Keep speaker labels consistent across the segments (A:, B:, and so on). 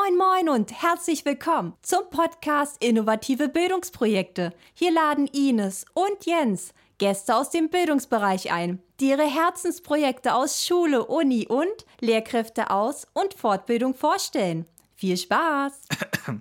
A: Moin Moin und herzlich willkommen zum Podcast Innovative Bildungsprojekte. Hier laden Ines und Jens Gäste aus dem Bildungsbereich ein, die ihre Herzensprojekte aus Schule, Uni und Lehrkräfte aus und Fortbildung vorstellen. Viel Spaß!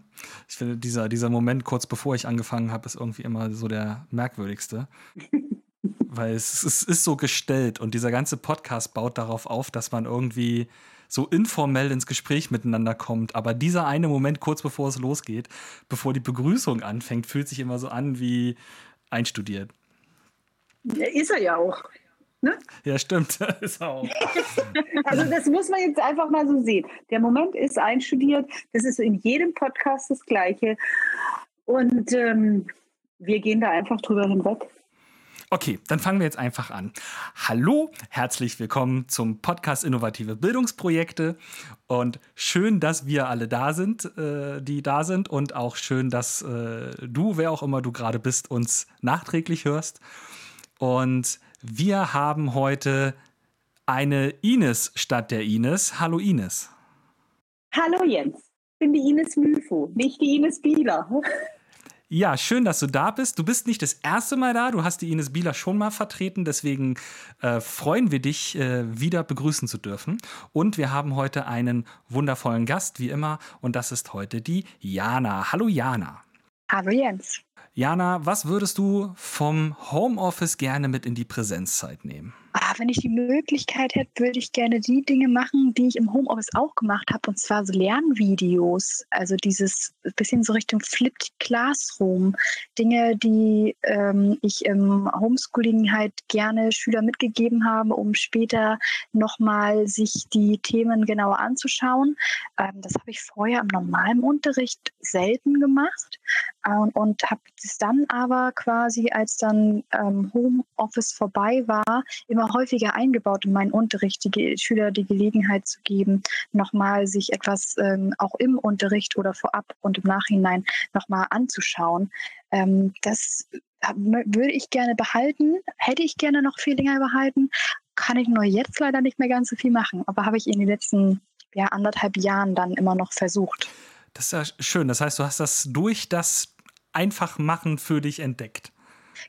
B: Ich finde, dieser, dieser Moment kurz bevor ich angefangen habe, ist irgendwie immer so der merkwürdigste. Weil es, es ist so gestellt und dieser ganze Podcast baut darauf auf, dass man irgendwie so informell ins Gespräch miteinander kommt. Aber dieser eine Moment kurz bevor es losgeht, bevor die Begrüßung anfängt, fühlt sich immer so an wie einstudiert.
C: Ist er ja auch. Ne?
B: Ja, stimmt. ist auch.
C: also das muss man jetzt einfach mal so sehen. Der Moment ist einstudiert. Das ist in jedem Podcast das Gleiche. Und ähm, wir gehen da einfach drüber hinweg.
B: Okay, dann fangen wir jetzt einfach an. Hallo, herzlich willkommen zum Podcast Innovative Bildungsprojekte und schön, dass wir alle da sind, äh, die da sind und auch schön, dass äh, du, wer auch immer du gerade bist, uns nachträglich hörst. Und wir haben heute eine Ines statt der Ines. Hallo Ines.
C: Hallo Jens. Ich bin die Ines Müfo, nicht die Ines Bieler.
B: Ja, schön, dass du da bist. Du bist nicht das erste Mal da. Du hast die Ines Bieler schon mal vertreten. Deswegen äh, freuen wir dich, äh, wieder begrüßen zu dürfen. Und wir haben heute einen wundervollen Gast, wie immer. Und das ist heute die Jana. Hallo Jana.
D: Hallo Jens.
B: Jana, was würdest du vom Homeoffice gerne mit in die Präsenzzeit nehmen?
D: Ah, wenn ich die Möglichkeit hätte, würde ich gerne die Dinge machen, die ich im Homeoffice auch gemacht habe, und zwar so Lernvideos. Also dieses bisschen so Richtung Flipped Classroom. Dinge, die ähm, ich im Homeschooling halt gerne Schüler mitgegeben habe, um später nochmal sich die Themen genauer anzuschauen. Ähm, das habe ich vorher im normalen Unterricht selten gemacht ähm, und habe es dann aber quasi, als dann ähm, Homeoffice vorbei war, immer häufiger eingebaut in meinen Unterricht, die Schüler die Gelegenheit zu geben, nochmal sich etwas ähm, auch im Unterricht oder vorab und im Nachhinein nochmal anzuschauen. Ähm, das würde ich gerne behalten, hätte ich gerne noch viel länger behalten, kann ich nur jetzt leider nicht mehr ganz so viel machen, aber habe ich in den letzten ja, anderthalb Jahren dann immer noch versucht.
B: Das ist ja schön. Das heißt, du hast das durch das Einfachmachen für dich entdeckt.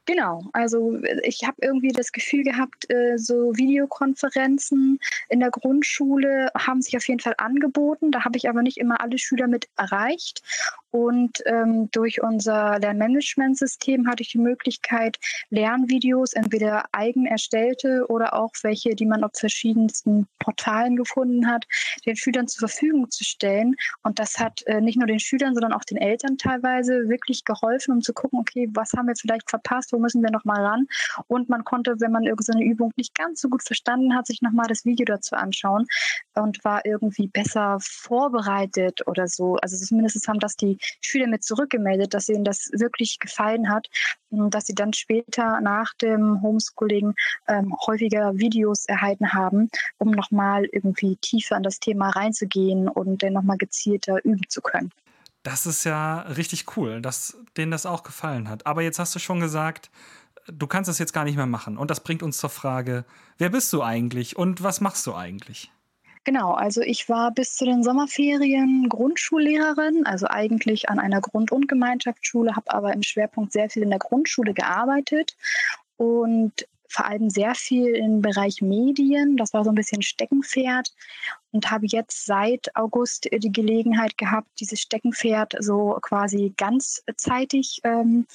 D: Genau, also ich habe irgendwie das Gefühl gehabt, äh, so Videokonferenzen in der Grundschule haben sich auf jeden Fall angeboten. Da habe ich aber nicht immer alle Schüler mit erreicht. Und ähm, durch unser Lernmanagementsystem hatte ich die Möglichkeit, Lernvideos, entweder eigen erstellte oder auch welche, die man auf verschiedensten Portalen gefunden hat, den Schülern zur Verfügung zu stellen. Und das hat äh, nicht nur den Schülern, sondern auch den Eltern teilweise wirklich geholfen, um zu gucken, okay, was haben wir vielleicht verpasst, wo müssen wir nochmal ran. Und man konnte, wenn man irgendeine Übung nicht ganz so gut verstanden hat, sich nochmal das Video dazu anschauen und war irgendwie besser vorbereitet oder so. Also zumindest haben das die Schüler mit zurückgemeldet, dass ihnen das wirklich gefallen hat dass sie dann später nach dem Homeschooling ähm, häufiger Videos erhalten haben, um nochmal irgendwie tiefer in das Thema reinzugehen und dann nochmal gezielter üben zu können.
B: Das ist ja richtig cool, dass denen das auch gefallen hat. Aber jetzt hast du schon gesagt, du kannst das jetzt gar nicht mehr machen. Und das bringt uns zur Frage, wer bist du eigentlich und was machst du eigentlich?
D: Genau, also ich war bis zu den Sommerferien Grundschullehrerin, also eigentlich an einer Grund- und Gemeinschaftsschule, habe aber im Schwerpunkt sehr viel in der Grundschule gearbeitet und vor allem sehr viel im Bereich Medien. Das war so ein bisschen Steckenpferd und habe jetzt seit August die Gelegenheit gehabt, dieses Steckenpferd so quasi ganzzeitig ähm,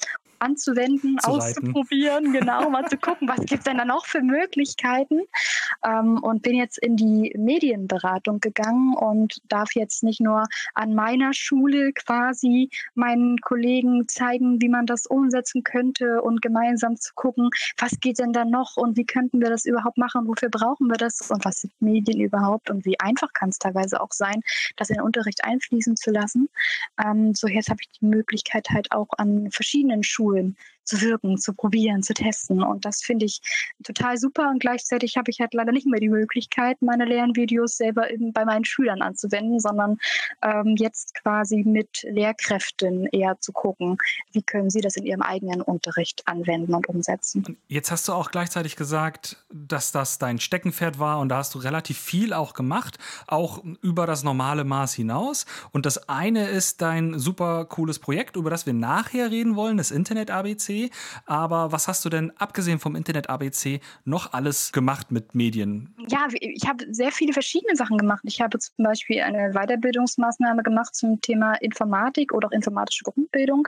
D: anzuwenden, zu auszuprobieren, genau, mal zu gucken, was gibt es denn da noch für Möglichkeiten. Ähm, und bin jetzt in die Medienberatung gegangen und darf jetzt nicht nur an meiner Schule quasi meinen Kollegen zeigen, wie man das umsetzen könnte und gemeinsam zu gucken, was geht denn da noch und wie könnten wir das überhaupt machen, wofür brauchen wir das und was sind Medien überhaupt und wie einfach kann es teilweise auch sein, das in den Unterricht einfließen zu lassen. Ähm, so jetzt habe ich die Möglichkeit halt auch an verschiedenen Schulen and zu wirken, zu probieren, zu testen. Und das finde ich total super. Und gleichzeitig habe ich halt leider nicht mehr die Möglichkeit, meine Lernvideos selber bei meinen Schülern anzuwenden, sondern ähm, jetzt quasi mit Lehrkräften eher zu gucken, wie können sie das in ihrem eigenen Unterricht anwenden und umsetzen.
B: Jetzt hast du auch gleichzeitig gesagt, dass das dein Steckenpferd war und da hast du relativ viel auch gemacht, auch über das normale Maß hinaus. Und das eine ist dein super cooles Projekt, über das wir nachher reden wollen, das Internet ABC. Aber was hast du denn abgesehen vom Internet ABC noch alles gemacht mit Medien?
D: Ja, ich habe sehr viele verschiedene Sachen gemacht. Ich habe zum Beispiel eine Weiterbildungsmaßnahme gemacht zum Thema Informatik oder auch informatische Grundbildung.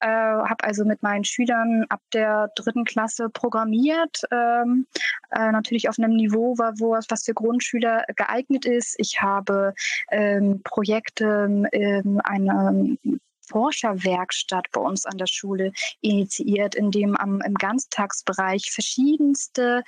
D: Äh, habe also mit meinen Schülern ab der dritten Klasse programmiert, ähm, äh, natürlich auf einem Niveau, wo was für Grundschüler geeignet ist. Ich habe ähm, Projekte, ähm, eine Forscherwerkstatt bei uns an der Schule initiiert, in dem am, im Ganztagsbereich verschiedenste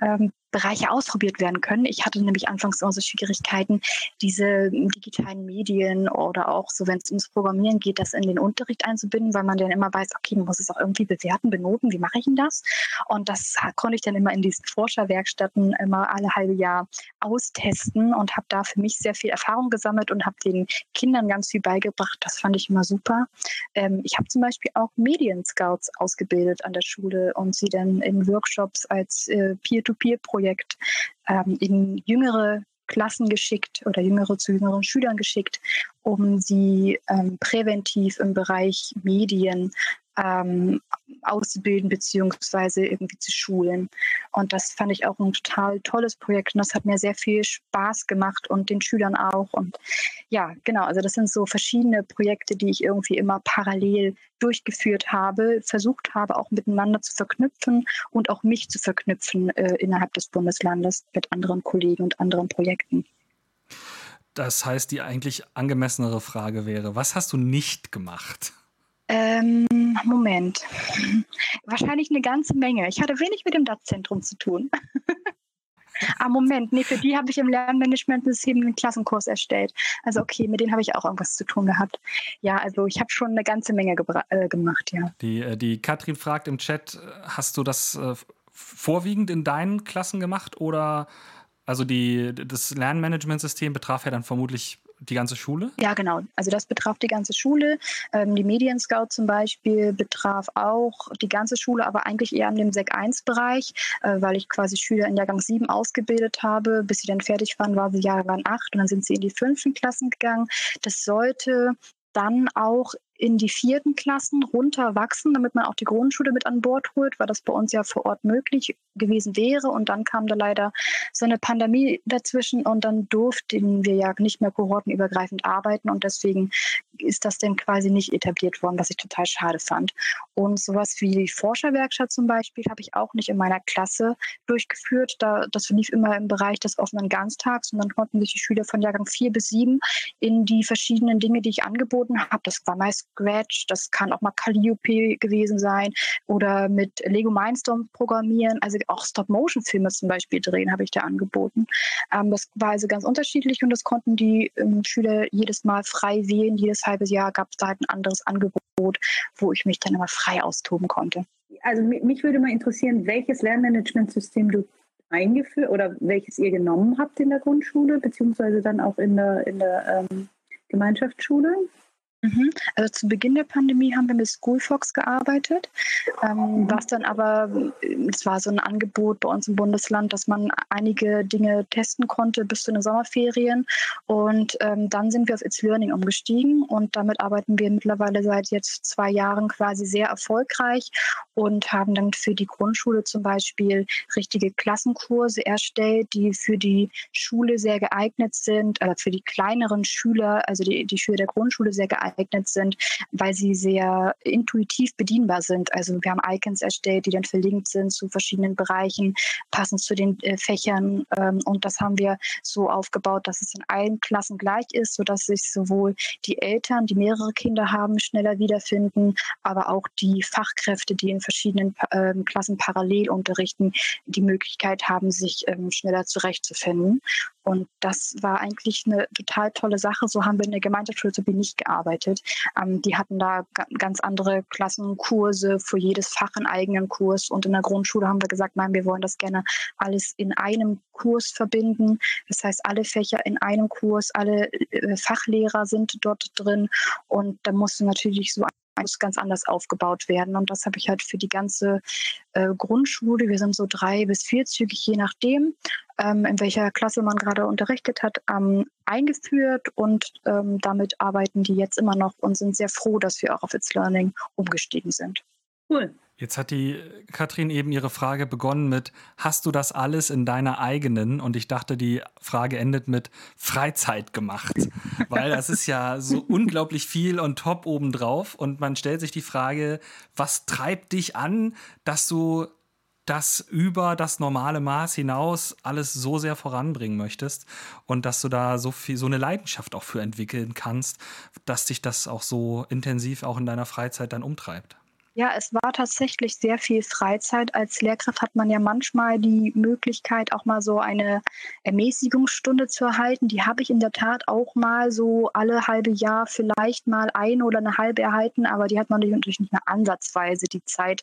D: ähm, Bereiche ausprobiert werden können. Ich hatte nämlich anfangs immer so Schwierigkeiten, diese digitalen Medien oder auch so, wenn es ums Programmieren geht, das in den Unterricht einzubinden, weil man dann immer weiß, okay, man muss es auch irgendwie bewerten, benoten, wie mache ich denn das? Und das konnte ich dann immer in diesen Forscherwerkstätten immer alle halbe Jahr austesten und habe da für mich sehr viel Erfahrung gesammelt und habe den Kindern ganz viel beigebracht. Das fand ich immer super. Ähm, ich habe zum Beispiel auch Medienscouts ausgebildet an der Schule und sie dann in Workshops als äh, Peer-to-Peer-Projekt Projekt ähm, in jüngere Klassen geschickt oder jüngere zu jüngeren Schülern geschickt, um sie ähm, präventiv im Bereich Medien ähm, auszubilden beziehungsweise irgendwie zu schulen. Und das fand ich auch ein total tolles Projekt und das hat mir sehr viel Spaß gemacht und den Schülern auch. Und ja, genau, also das sind so verschiedene Projekte, die ich irgendwie immer parallel durchgeführt habe, versucht habe, auch miteinander zu verknüpfen und auch mich zu verknüpfen äh, innerhalb des Bundeslandes mit anderen Kollegen und anderen Projekten.
B: Das heißt, die eigentlich angemessenere Frage wäre, was hast du nicht gemacht?
D: Ähm, Moment. Wahrscheinlich eine ganze Menge. Ich hatte wenig mit dem DAT-Zentrum zu tun. ah, Moment. Nee, für die habe ich im Lernmanagementsystem einen Klassenkurs erstellt. Also okay, mit denen habe ich auch irgendwas zu tun gehabt. Ja, also ich habe schon eine ganze Menge äh, gemacht, ja.
B: Die, äh, die Katrin fragt im Chat, hast du das äh, vorwiegend in deinen Klassen gemacht oder also die, das Lernmanagementsystem betraf ja dann vermutlich die ganze Schule?
D: Ja, genau. Also das betraf die ganze Schule. Ähm, die Medienscout zum Beispiel betraf auch die ganze Schule, aber eigentlich eher in dem Sek 1-Bereich, äh, weil ich quasi Schüler in Jahrgang 7 ausgebildet habe. Bis sie dann fertig waren, waren sie Jahrgang 8 und dann sind sie in die fünften Klassen gegangen. Das sollte dann auch in die vierten Klassen runterwachsen, damit man auch die Grundschule mit an Bord holt, weil das bei uns ja vor Ort möglich gewesen wäre. Und dann kam da leider so eine Pandemie dazwischen und dann durften wir ja nicht mehr kohortenübergreifend arbeiten und deswegen ist das dann quasi nicht etabliert worden, was ich total schade fand. Und sowas wie die Forscherwerkstatt zum Beispiel habe ich auch nicht in meiner Klasse durchgeführt. Da, das lief immer im Bereich des offenen Ganztags und dann konnten sich die Schüler von Jahrgang 4 bis 7 in die verschiedenen Dinge, die ich angeboten habe, das war meist Scratch, das kann auch mal Calliope gewesen sein oder mit Lego Mindstorm programmieren, also auch Stop-Motion-Filme zum Beispiel drehen, habe ich da angeboten. Ähm, das war also ganz unterschiedlich und das konnten die ähm, Schüler jedes Mal frei wählen. Jedes halbe Jahr gab es da halt ein anderes Angebot, wo ich mich dann immer frei austoben konnte.
C: Also mich würde mal interessieren, welches Lernmanagementsystem du eingeführt oder welches ihr genommen habt in der Grundschule, beziehungsweise dann auch in der, in der ähm, Gemeinschaftsschule?
D: Mhm. Also zu Beginn der Pandemie haben wir mit Schoolfox gearbeitet, ähm, was dann aber, es war so ein Angebot bei uns im Bundesland, dass man einige Dinge testen konnte bis zu den Sommerferien. Und ähm, dann sind wir auf It's Learning umgestiegen und damit arbeiten wir mittlerweile seit jetzt zwei Jahren quasi sehr erfolgreich und haben dann für die Grundschule zum Beispiel richtige Klassenkurse erstellt, die für die Schule sehr geeignet sind, äh, für die kleineren Schüler, also die, die Schüler der Grundschule sehr geeignet geeignet sind, weil sie sehr intuitiv bedienbar sind. Also wir haben Icons erstellt, die dann verlinkt sind zu verschiedenen Bereichen, passend zu den äh, Fächern. Ähm, und das haben wir so aufgebaut, dass es in allen Klassen gleich ist, sodass sich sowohl die Eltern, die mehrere Kinder haben, schneller wiederfinden, aber auch die Fachkräfte, die in verschiedenen ähm, Klassen parallel unterrichten, die Möglichkeit haben, sich ähm, schneller zurechtzufinden. Und das war eigentlich eine total tolle Sache. So haben wir in der Gemeinschaftsschule so nicht gearbeitet. Ähm, die hatten da ganz andere Klassenkurse, für jedes Fach einen eigenen Kurs. Und in der Grundschule haben wir gesagt, nein, wir wollen das gerne alles in einem Kurs verbinden. Das heißt, alle Fächer in einem Kurs, alle äh, Fachlehrer sind dort drin. Und da musste natürlich so muss ganz anders aufgebaut werden. Und das habe ich halt für die ganze äh, Grundschule, wir sind so drei bis vierzügig, je nachdem, ähm, in welcher Klasse man gerade unterrichtet hat, ähm, eingeführt. Und ähm, damit arbeiten die jetzt immer noch und sind sehr froh, dass wir auch auf It's Learning umgestiegen sind.
B: Cool. Jetzt hat die Katrin eben ihre Frage begonnen mit, hast du das alles in deiner eigenen? Und ich dachte, die Frage endet mit Freizeit gemacht. Weil das ist ja so unglaublich viel und top obendrauf. Und man stellt sich die Frage, was treibt dich an, dass du das über das normale Maß hinaus alles so sehr voranbringen möchtest und dass du da so viel, so eine Leidenschaft auch für entwickeln kannst, dass dich das auch so intensiv auch in deiner Freizeit dann umtreibt.
D: Ja, es war tatsächlich sehr viel Freizeit. Als Lehrkraft hat man ja manchmal die Möglichkeit, auch mal so eine Ermäßigungsstunde zu erhalten. Die habe ich in der Tat auch mal so alle halbe Jahr vielleicht mal eine oder eine halbe erhalten, aber die hat man natürlich nicht mehr ansatzweise die Zeit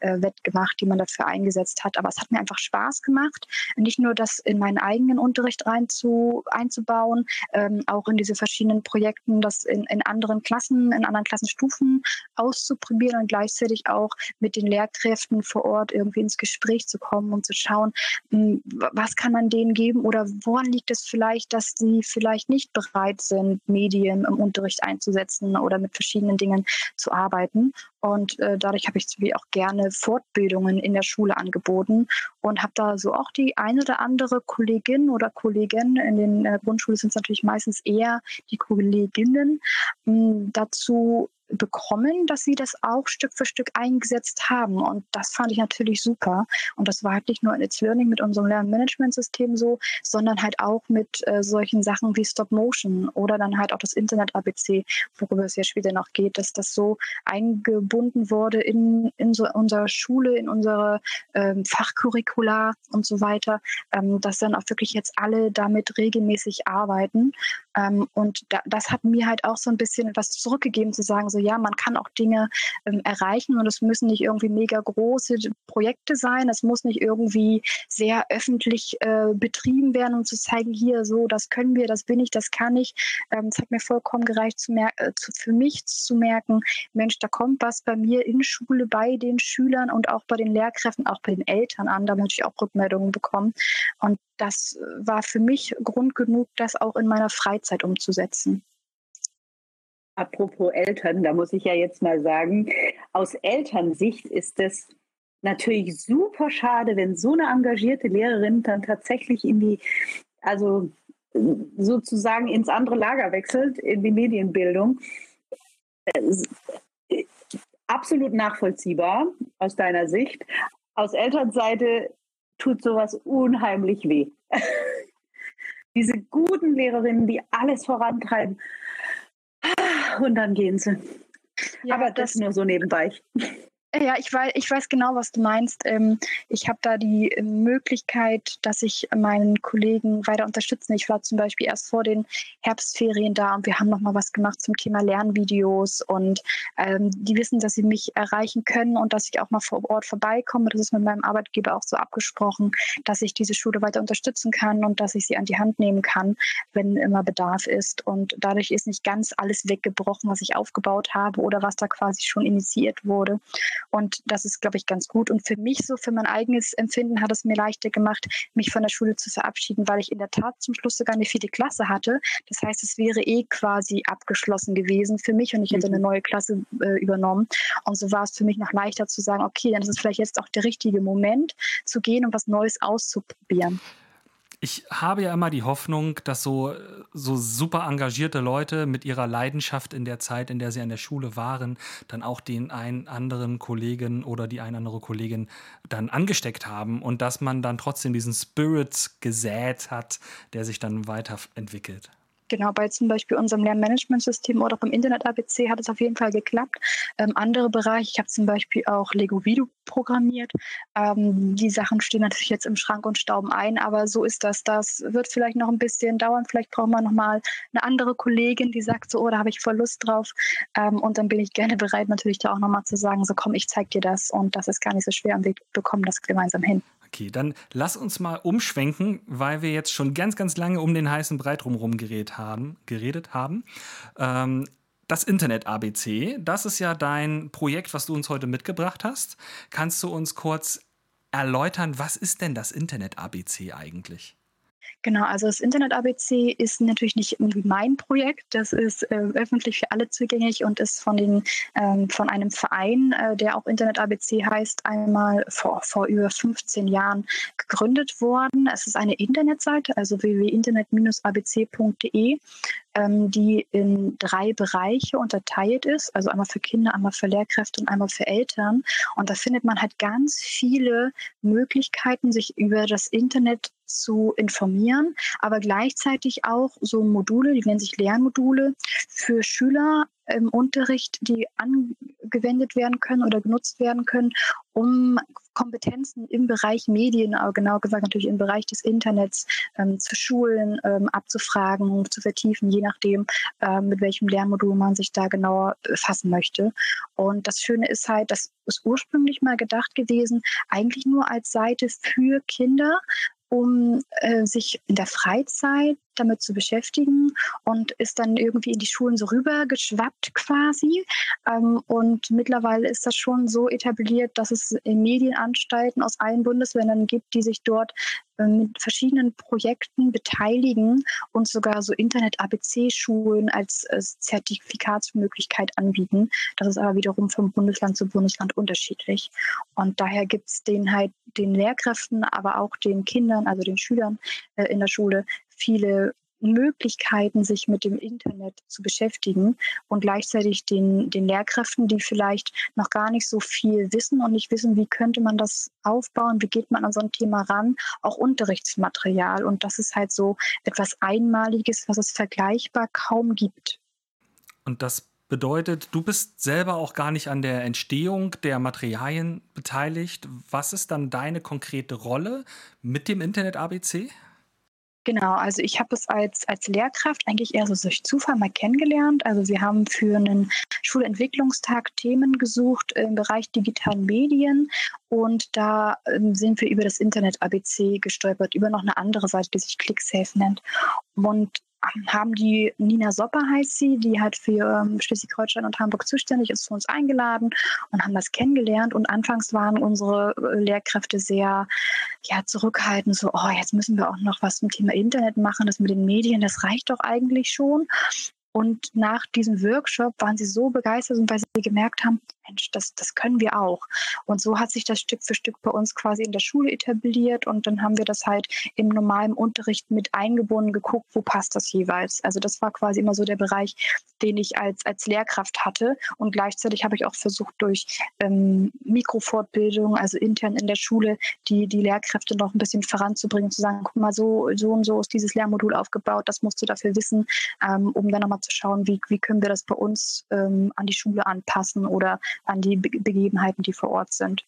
D: äh, wettgemacht, die man dafür eingesetzt hat. Aber es hat mir einfach Spaß gemacht, nicht nur das in meinen eigenen Unterricht rein zu, einzubauen, ähm, auch in diese verschiedenen Projekten, das in, in anderen Klassen, in anderen Klassenstufen auszuprobieren und gleich gleichzeitig auch mit den Lehrkräften vor Ort irgendwie ins Gespräch zu kommen und zu schauen, hm, was kann man denen geben oder woran liegt es vielleicht, dass sie vielleicht nicht bereit sind, Medien im Unterricht einzusetzen oder mit verschiedenen Dingen zu arbeiten. Und äh, dadurch habe ich auch gerne Fortbildungen in der Schule angeboten und habe da so auch die eine oder andere Kollegin oder Kollegin, in den äh, Grundschulen sind es natürlich meistens eher die Kolleginnen, mh, hm, dazu bekommen, dass sie das auch Stück für Stück eingesetzt haben. Und das fand ich natürlich super. Und das war halt nicht nur in It's Learning mit unserem Lernmanagementsystem so, sondern halt auch mit äh, solchen Sachen wie Stop Motion oder dann halt auch das Internet-ABC, worüber es ja später noch geht, dass das so eingebunden wurde in, in so unserer Schule, in unsere ähm, Fachcurricula und so weiter, ähm, dass dann auch wirklich jetzt alle damit regelmäßig arbeiten. Ähm, und da, das hat mir halt auch so ein bisschen etwas zurückgegeben, zu sagen, so ja, man kann auch Dinge ähm, erreichen und es müssen nicht irgendwie mega große Projekte sein, es muss nicht irgendwie sehr öffentlich äh, betrieben werden, um zu zeigen, hier so, das können wir, das bin ich, das kann ich. Ähm, es hat mir vollkommen gereicht, zu äh, zu, für mich zu merken, Mensch, da kommt was bei mir in Schule bei den Schülern und auch bei den Lehrkräften, auch bei den Eltern an, da möchte ich auch Rückmeldungen bekommen. Und das äh, war für mich Grund genug, das auch in meiner Freizeit umzusetzen.
C: Apropos Eltern, da muss ich ja jetzt mal sagen, aus Elternsicht ist es natürlich super schade, wenn so eine engagierte Lehrerin dann tatsächlich in die, also sozusagen ins andere Lager wechselt, in die Medienbildung. Äh, absolut nachvollziehbar aus deiner Sicht. Aus Elternseite tut sowas unheimlich weh. Diese guten Lehrerinnen, die alles vorantreiben, und dann gehen sie. Ja, Aber das, das nur so nebenbei.
D: Ja, ich weiß, ich weiß genau, was du meinst. Ähm, ich habe da die Möglichkeit, dass ich meinen Kollegen weiter unterstütze. Ich war zum Beispiel erst vor den Herbstferien da und wir haben noch mal was gemacht zum Thema Lernvideos und ähm, die wissen, dass sie mich erreichen können und dass ich auch mal vor Ort vorbeikomme. Das ist mit meinem Arbeitgeber auch so abgesprochen, dass ich diese Schule weiter unterstützen kann und dass ich sie an die Hand nehmen kann, wenn immer Bedarf ist. Und dadurch ist nicht ganz alles weggebrochen, was ich aufgebaut habe oder was da quasi schon initiiert wurde. Und das ist, glaube ich, ganz gut. Und für mich so, für mein eigenes Empfinden hat es mir leichter gemacht, mich von der Schule zu verabschieden, weil ich in der Tat zum Schluss sogar eine vierte Klasse hatte. Das heißt, es wäre eh quasi abgeschlossen gewesen für mich und ich hätte eine mhm. neue Klasse äh, übernommen. Und so war es für mich noch leichter zu sagen, okay, dann ist es vielleicht jetzt auch der richtige Moment zu gehen und was Neues auszuprobieren
B: ich habe ja immer die Hoffnung, dass so, so super engagierte Leute mit ihrer Leidenschaft in der Zeit, in der sie an der Schule waren, dann auch den einen anderen Kollegen oder die eine andere Kollegin dann angesteckt haben und dass man dann trotzdem diesen Spirit gesät hat, der sich dann weiterentwickelt.
D: Genau, bei zum Beispiel unserem Lernmanagementsystem oder beim Internet-ABC hat es auf jeden Fall geklappt. Ähm, andere Bereiche, ich habe zum Beispiel auch Lego Video programmiert. Ähm, die Sachen stehen natürlich jetzt im Schrank und stauben ein, aber so ist das. Das wird vielleicht noch ein bisschen dauern. Vielleicht braucht man nochmal eine andere Kollegin, die sagt so, oh, da habe ich voll Lust drauf. Ähm, und dann bin ich gerne bereit, natürlich da auch nochmal zu sagen, so komm, ich zeig dir das und das ist gar nicht so schwer und wir bekommen das gemeinsam hin.
B: Okay, dann lass uns mal umschwenken, weil wir jetzt schon ganz, ganz lange um den heißen Brei drumherum geredet haben. Geredet haben. Ähm, das Internet ABC, das ist ja dein Projekt, was du uns heute mitgebracht hast. Kannst du uns kurz erläutern, was ist denn das Internet ABC eigentlich?
D: Genau, also das Internet ABC ist natürlich nicht irgendwie mein Projekt. Das ist äh, öffentlich für alle zugänglich und ist von, den, ähm, von einem Verein, äh, der auch Internet ABC heißt, einmal vor, vor über 15 Jahren gegründet worden. Es ist eine Internetseite, also www.internet-abc.de, ähm, die in drei Bereiche unterteilt ist. Also einmal für Kinder, einmal für Lehrkräfte und einmal für Eltern. Und da findet man halt ganz viele Möglichkeiten, sich über das Internet zu informieren, aber gleichzeitig auch so Module, die nennen sich Lernmodule für Schüler im Unterricht, die angewendet werden können oder genutzt werden können, um Kompetenzen im Bereich Medien, aber genau gesagt natürlich im Bereich des Internets ähm, zu schulen, ähm, abzufragen, zu vertiefen, je nachdem, ähm, mit welchem Lernmodul man sich da genauer befassen möchte. Und das Schöne ist halt, das ist ursprünglich mal gedacht gewesen, eigentlich nur als Seite für Kinder, um äh, sich in der Freizeit damit zu beschäftigen und ist dann irgendwie in die Schulen so rübergeschwappt quasi. Ähm, und mittlerweile ist das schon so etabliert, dass es Medienanstalten aus allen Bundesländern gibt, die sich dort äh, mit verschiedenen Projekten beteiligen und sogar so Internet-ABC-Schulen als, als Zertifikatsmöglichkeit anbieten. Das ist aber wiederum vom Bundesland zu Bundesland unterschiedlich. Und daher gibt es den halt den Lehrkräften, aber auch den Kindern, also den Schülern äh, in der Schule, viele Möglichkeiten, sich mit dem Internet zu beschäftigen und gleichzeitig den, den Lehrkräften, die vielleicht noch gar nicht so viel wissen und nicht wissen, wie könnte man das aufbauen, wie geht man an so ein Thema ran, auch Unterrichtsmaterial. Und das ist halt so etwas Einmaliges, was es vergleichbar kaum gibt.
B: Und das bedeutet, du bist selber auch gar nicht an der Entstehung der Materialien beteiligt. Was ist dann deine konkrete Rolle mit dem Internet ABC?
D: Genau, also ich habe es als, als Lehrkraft eigentlich eher so durch Zufall mal kennengelernt. Also wir haben für einen Schulentwicklungstag Themen gesucht im Bereich digitalen Medien und da ähm, sind wir über das Internet ABC gestolpert, über noch eine andere Seite, die sich ClickSafe nennt. Und haben die Nina Sopper heißt sie, die halt für ähm, Schleswig-Holstein und Hamburg zuständig ist, zu uns eingeladen und haben das kennengelernt. Und anfangs waren unsere äh, Lehrkräfte sehr ja, zurückhaltend, so, oh, jetzt müssen wir auch noch was zum Thema Internet machen, das mit den Medien, das reicht doch eigentlich schon. Und nach diesem Workshop waren sie so begeistert, weil sie gemerkt haben, Mensch, das, das können wir auch. Und so hat sich das Stück für Stück bei uns quasi in der Schule etabliert und dann haben wir das halt im normalen Unterricht mit eingebunden, geguckt, wo passt das jeweils. Also das war quasi immer so der Bereich, den ich als, als Lehrkraft hatte und gleichzeitig habe ich auch versucht, durch ähm, Mikrofortbildung, also intern in der Schule, die, die Lehrkräfte noch ein bisschen voranzubringen, zu sagen, guck mal, so, so und so ist dieses Lehrmodul aufgebaut, das musst du dafür wissen, ähm, um dann nochmal zu schauen, wie, wie können wir das bei uns ähm, an die Schule anpassen oder an die Be Begebenheiten, die vor Ort sind.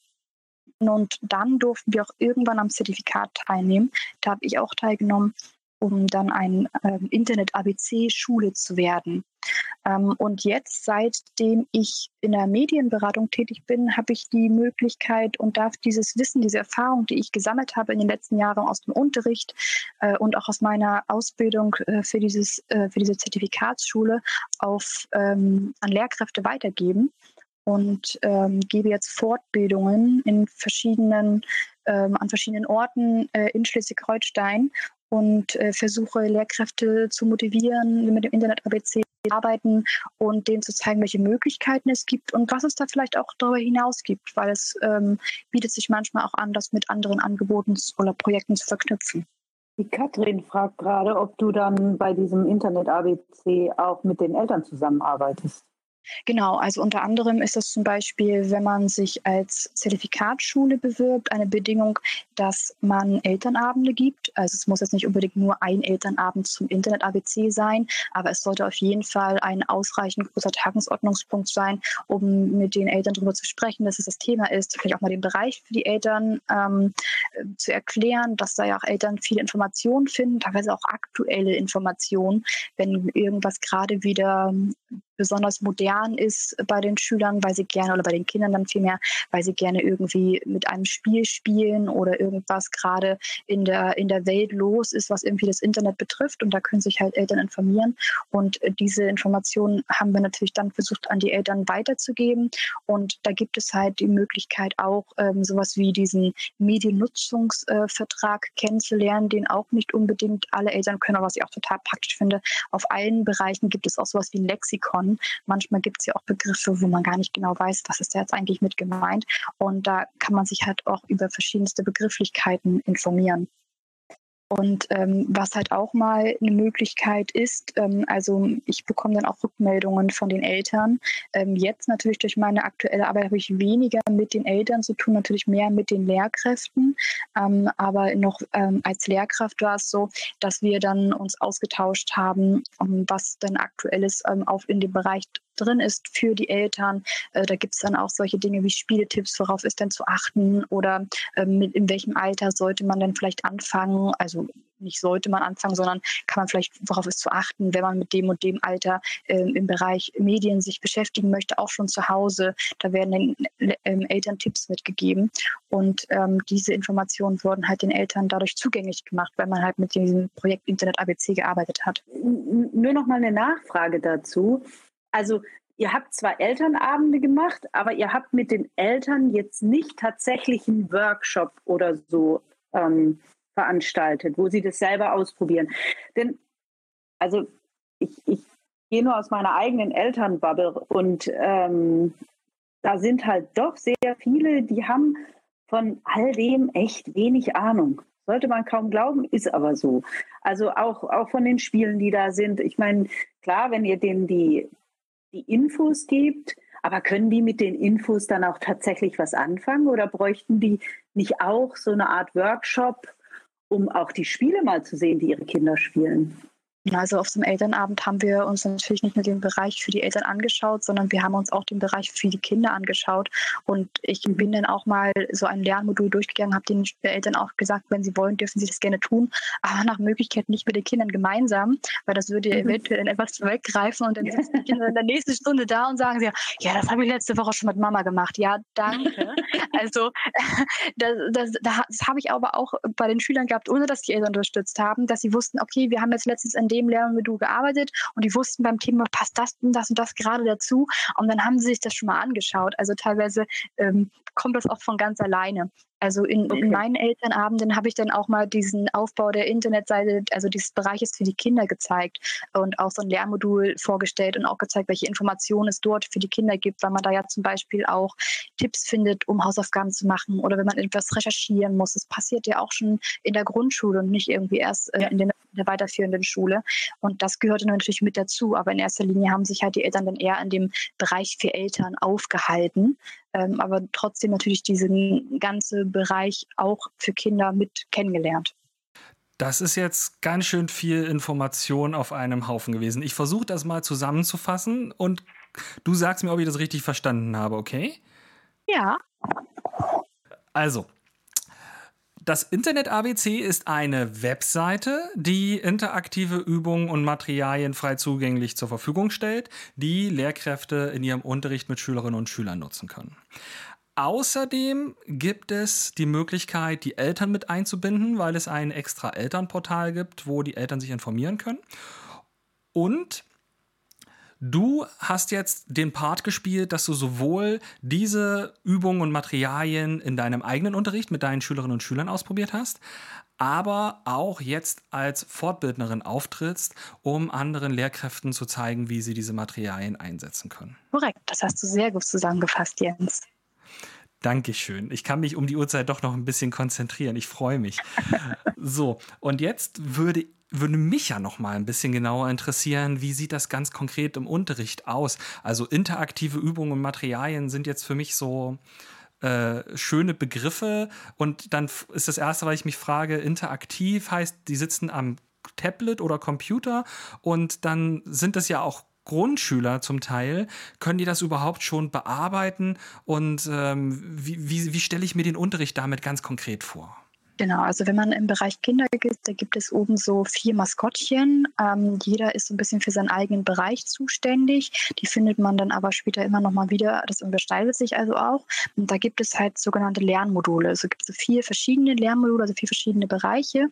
D: Und dann durften wir auch irgendwann am Zertifikat teilnehmen. Da habe ich auch teilgenommen, um dann ein äh, Internet-ABC-Schule zu werden. Ähm, und jetzt, seitdem ich in der Medienberatung tätig bin, habe ich die Möglichkeit und darf dieses Wissen, diese Erfahrung, die ich gesammelt habe in den letzten Jahren aus dem Unterricht äh, und auch aus meiner Ausbildung äh, für, dieses, äh, für diese Zertifikatsschule auf, ähm, an Lehrkräfte weitergeben und ähm, gebe jetzt Fortbildungen in verschiedenen, ähm, an verschiedenen Orten äh, in Schleswig-Holstein und äh, versuche Lehrkräfte zu motivieren, mit dem Internet ABC zu arbeiten und denen zu zeigen, welche Möglichkeiten es gibt und was es da vielleicht auch darüber hinaus gibt, weil es ähm, bietet sich manchmal auch an, das mit anderen Angeboten oder Projekten zu verknüpfen.
C: Die Katrin fragt gerade, ob du dann bei diesem Internet ABC auch mit den Eltern zusammenarbeitest.
D: Genau, also unter anderem ist es zum Beispiel, wenn man sich als Zertifikatsschule bewirbt, eine Bedingung, dass man Elternabende gibt. Also es muss jetzt nicht unbedingt nur ein Elternabend zum Internet-ABC sein, aber es sollte auf jeden Fall ein ausreichend großer Tagesordnungspunkt sein, um mit den Eltern darüber zu sprechen, dass es das Thema ist, vielleicht auch mal den Bereich für die Eltern ähm, zu erklären, dass da ja auch Eltern viele Informationen finden, teilweise auch aktuelle Informationen, wenn irgendwas gerade wieder besonders modern ist bei den Schülern, weil sie gerne oder bei den Kindern dann vielmehr, weil sie gerne irgendwie mit einem Spiel spielen oder irgendwas gerade in der, in der Welt los ist, was irgendwie das Internet betrifft. Und da können sich halt Eltern informieren. Und diese Informationen haben wir natürlich dann versucht, an die Eltern weiterzugeben. Und da gibt es halt die Möglichkeit auch, ähm, sowas wie diesen Mediennutzungsvertrag kennenzulernen, den auch nicht unbedingt alle Eltern können, aber was ich auch total praktisch finde. Auf allen Bereichen gibt es auch sowas wie ein Lexikon kann. Manchmal gibt es ja auch Begriffe, wo man gar nicht genau weiß, was ist da jetzt eigentlich mit gemeint. Und da kann man sich halt auch über verschiedenste Begrifflichkeiten informieren. Und ähm, was halt auch mal eine Möglichkeit ist, ähm, also ich bekomme dann auch Rückmeldungen von den Eltern. Ähm, jetzt natürlich durch meine aktuelle Arbeit habe ich weniger mit den Eltern zu tun, natürlich mehr mit den Lehrkräften. Ähm, aber noch ähm, als Lehrkraft war es so, dass wir dann uns ausgetauscht haben, was denn aktuelles ähm, auf in dem Bereich drin ist für die Eltern. Äh, da gibt es dann auch solche Dinge wie Spieletipps, worauf ist denn zu achten oder ähm, mit, in welchem Alter sollte man denn vielleicht anfangen. Also nicht sollte man anfangen, sondern kann man vielleicht, worauf ist zu achten, wenn man mit dem und dem Alter ähm, im Bereich Medien sich beschäftigen möchte, auch schon zu Hause. Da werden den ähm, Eltern Tipps mitgegeben. Und ähm, diese Informationen wurden halt den Eltern dadurch zugänglich gemacht, weil man halt mit diesem Projekt Internet ABC gearbeitet hat.
C: Nur noch mal eine Nachfrage dazu. Also ihr habt zwar Elternabende gemacht, aber ihr habt mit den Eltern jetzt nicht tatsächlich einen Workshop oder so ähm, veranstaltet, wo sie das selber ausprobieren. Denn, also ich, ich gehe nur aus meiner eigenen Elternbubble und ähm, da sind halt doch sehr viele, die haben von all dem echt wenig Ahnung. Sollte man kaum glauben, ist aber so. Also auch, auch von den Spielen, die da sind. Ich meine, klar, wenn ihr denen die die Infos gibt, aber können die mit den Infos dann auch tatsächlich was anfangen oder bräuchten die nicht auch so eine Art Workshop, um auch die Spiele mal zu sehen, die ihre Kinder spielen?
D: Also auf dem Elternabend haben wir uns natürlich nicht nur den Bereich für die Eltern angeschaut, sondern wir haben uns auch den Bereich für die Kinder angeschaut. Und ich bin dann auch mal so ein Lernmodul durchgegangen, habe den Eltern auch gesagt, wenn sie wollen, dürfen sie das gerne tun, aber nach Möglichkeit nicht mit den Kindern gemeinsam, weil das würde mhm. eventuell in etwas weggreifen und dann sitzen die Kinder in der nächsten Stunde da und sagen sie, ja, das habe ich letzte Woche schon mit Mama gemacht. Ja, danke. also das, das, das habe ich aber auch bei den Schülern gehabt, ohne dass die Eltern unterstützt haben, dass sie wussten, okay, wir haben jetzt letztens ein dem Lehrmodul gearbeitet und die wussten beim Thema, passt das und das und das gerade dazu. Und dann haben sie sich das schon mal angeschaut. Also teilweise ähm, kommt das auch von ganz alleine. Also in, okay. in meinen Elternabenden habe ich dann auch mal diesen Aufbau der Internetseite, also dieses Bereiches für die Kinder gezeigt und auch so ein Lehrmodul vorgestellt und auch gezeigt, welche Informationen es dort für die Kinder gibt, weil man da ja zum Beispiel auch Tipps findet, um Hausaufgaben zu machen oder wenn man etwas recherchieren muss. Das passiert ja auch schon in der Grundschule und nicht irgendwie erst äh, ja. in, den, in der weiterführenden Schule. Und das gehörte natürlich mit dazu. Aber in erster Linie haben sich halt die Eltern dann eher an dem Bereich für Eltern aufgehalten ähm, aber trotzdem natürlich diesen ganzen Bereich auch für Kinder mit kennengelernt.
B: Das ist jetzt ganz schön viel Information auf einem Haufen gewesen. Ich versuche das mal zusammenzufassen und du sagst mir, ob ich das richtig verstanden habe, okay?
D: Ja.
B: Also, das Internet ABC ist eine Webseite, die interaktive Übungen und Materialien frei zugänglich zur Verfügung stellt, die Lehrkräfte in ihrem Unterricht mit Schülerinnen und Schülern nutzen können. Außerdem gibt es die Möglichkeit, die Eltern mit einzubinden, weil es ein extra Elternportal gibt, wo die Eltern sich informieren können. Und Du hast jetzt den Part gespielt, dass du sowohl diese Übungen und Materialien in deinem eigenen Unterricht mit deinen Schülerinnen und Schülern ausprobiert hast, aber auch jetzt als Fortbildnerin auftrittst, um anderen Lehrkräften zu zeigen, wie sie diese Materialien einsetzen können.
D: Korrekt, das hast du sehr gut zusammengefasst, Jens.
B: Dankeschön. Ich kann mich um die Uhrzeit doch noch ein bisschen konzentrieren. Ich freue mich. so, und jetzt würde würde mich ja noch mal ein bisschen genauer interessieren, wie sieht das ganz konkret im Unterricht aus? Also interaktive Übungen und Materialien sind jetzt für mich so äh, schöne Begriffe und dann ist das erste, weil ich mich frage, interaktiv heißt, die sitzen am Tablet oder Computer und dann sind das ja auch Grundschüler zum Teil, können die das überhaupt schon bearbeiten und ähm, wie, wie, wie stelle ich mir den Unterricht damit ganz konkret vor?
D: Genau, also wenn man im Bereich Kinder geht, da gibt es oben so vier Maskottchen. Ähm, jeder ist so ein bisschen für seinen eigenen Bereich zuständig. Die findet man dann aber später immer noch mal wieder. Das übersteigt sich also auch. Und da gibt es halt sogenannte Lernmodule. Also gibt es so vier verschiedene Lernmodule, also vier verschiedene Bereiche.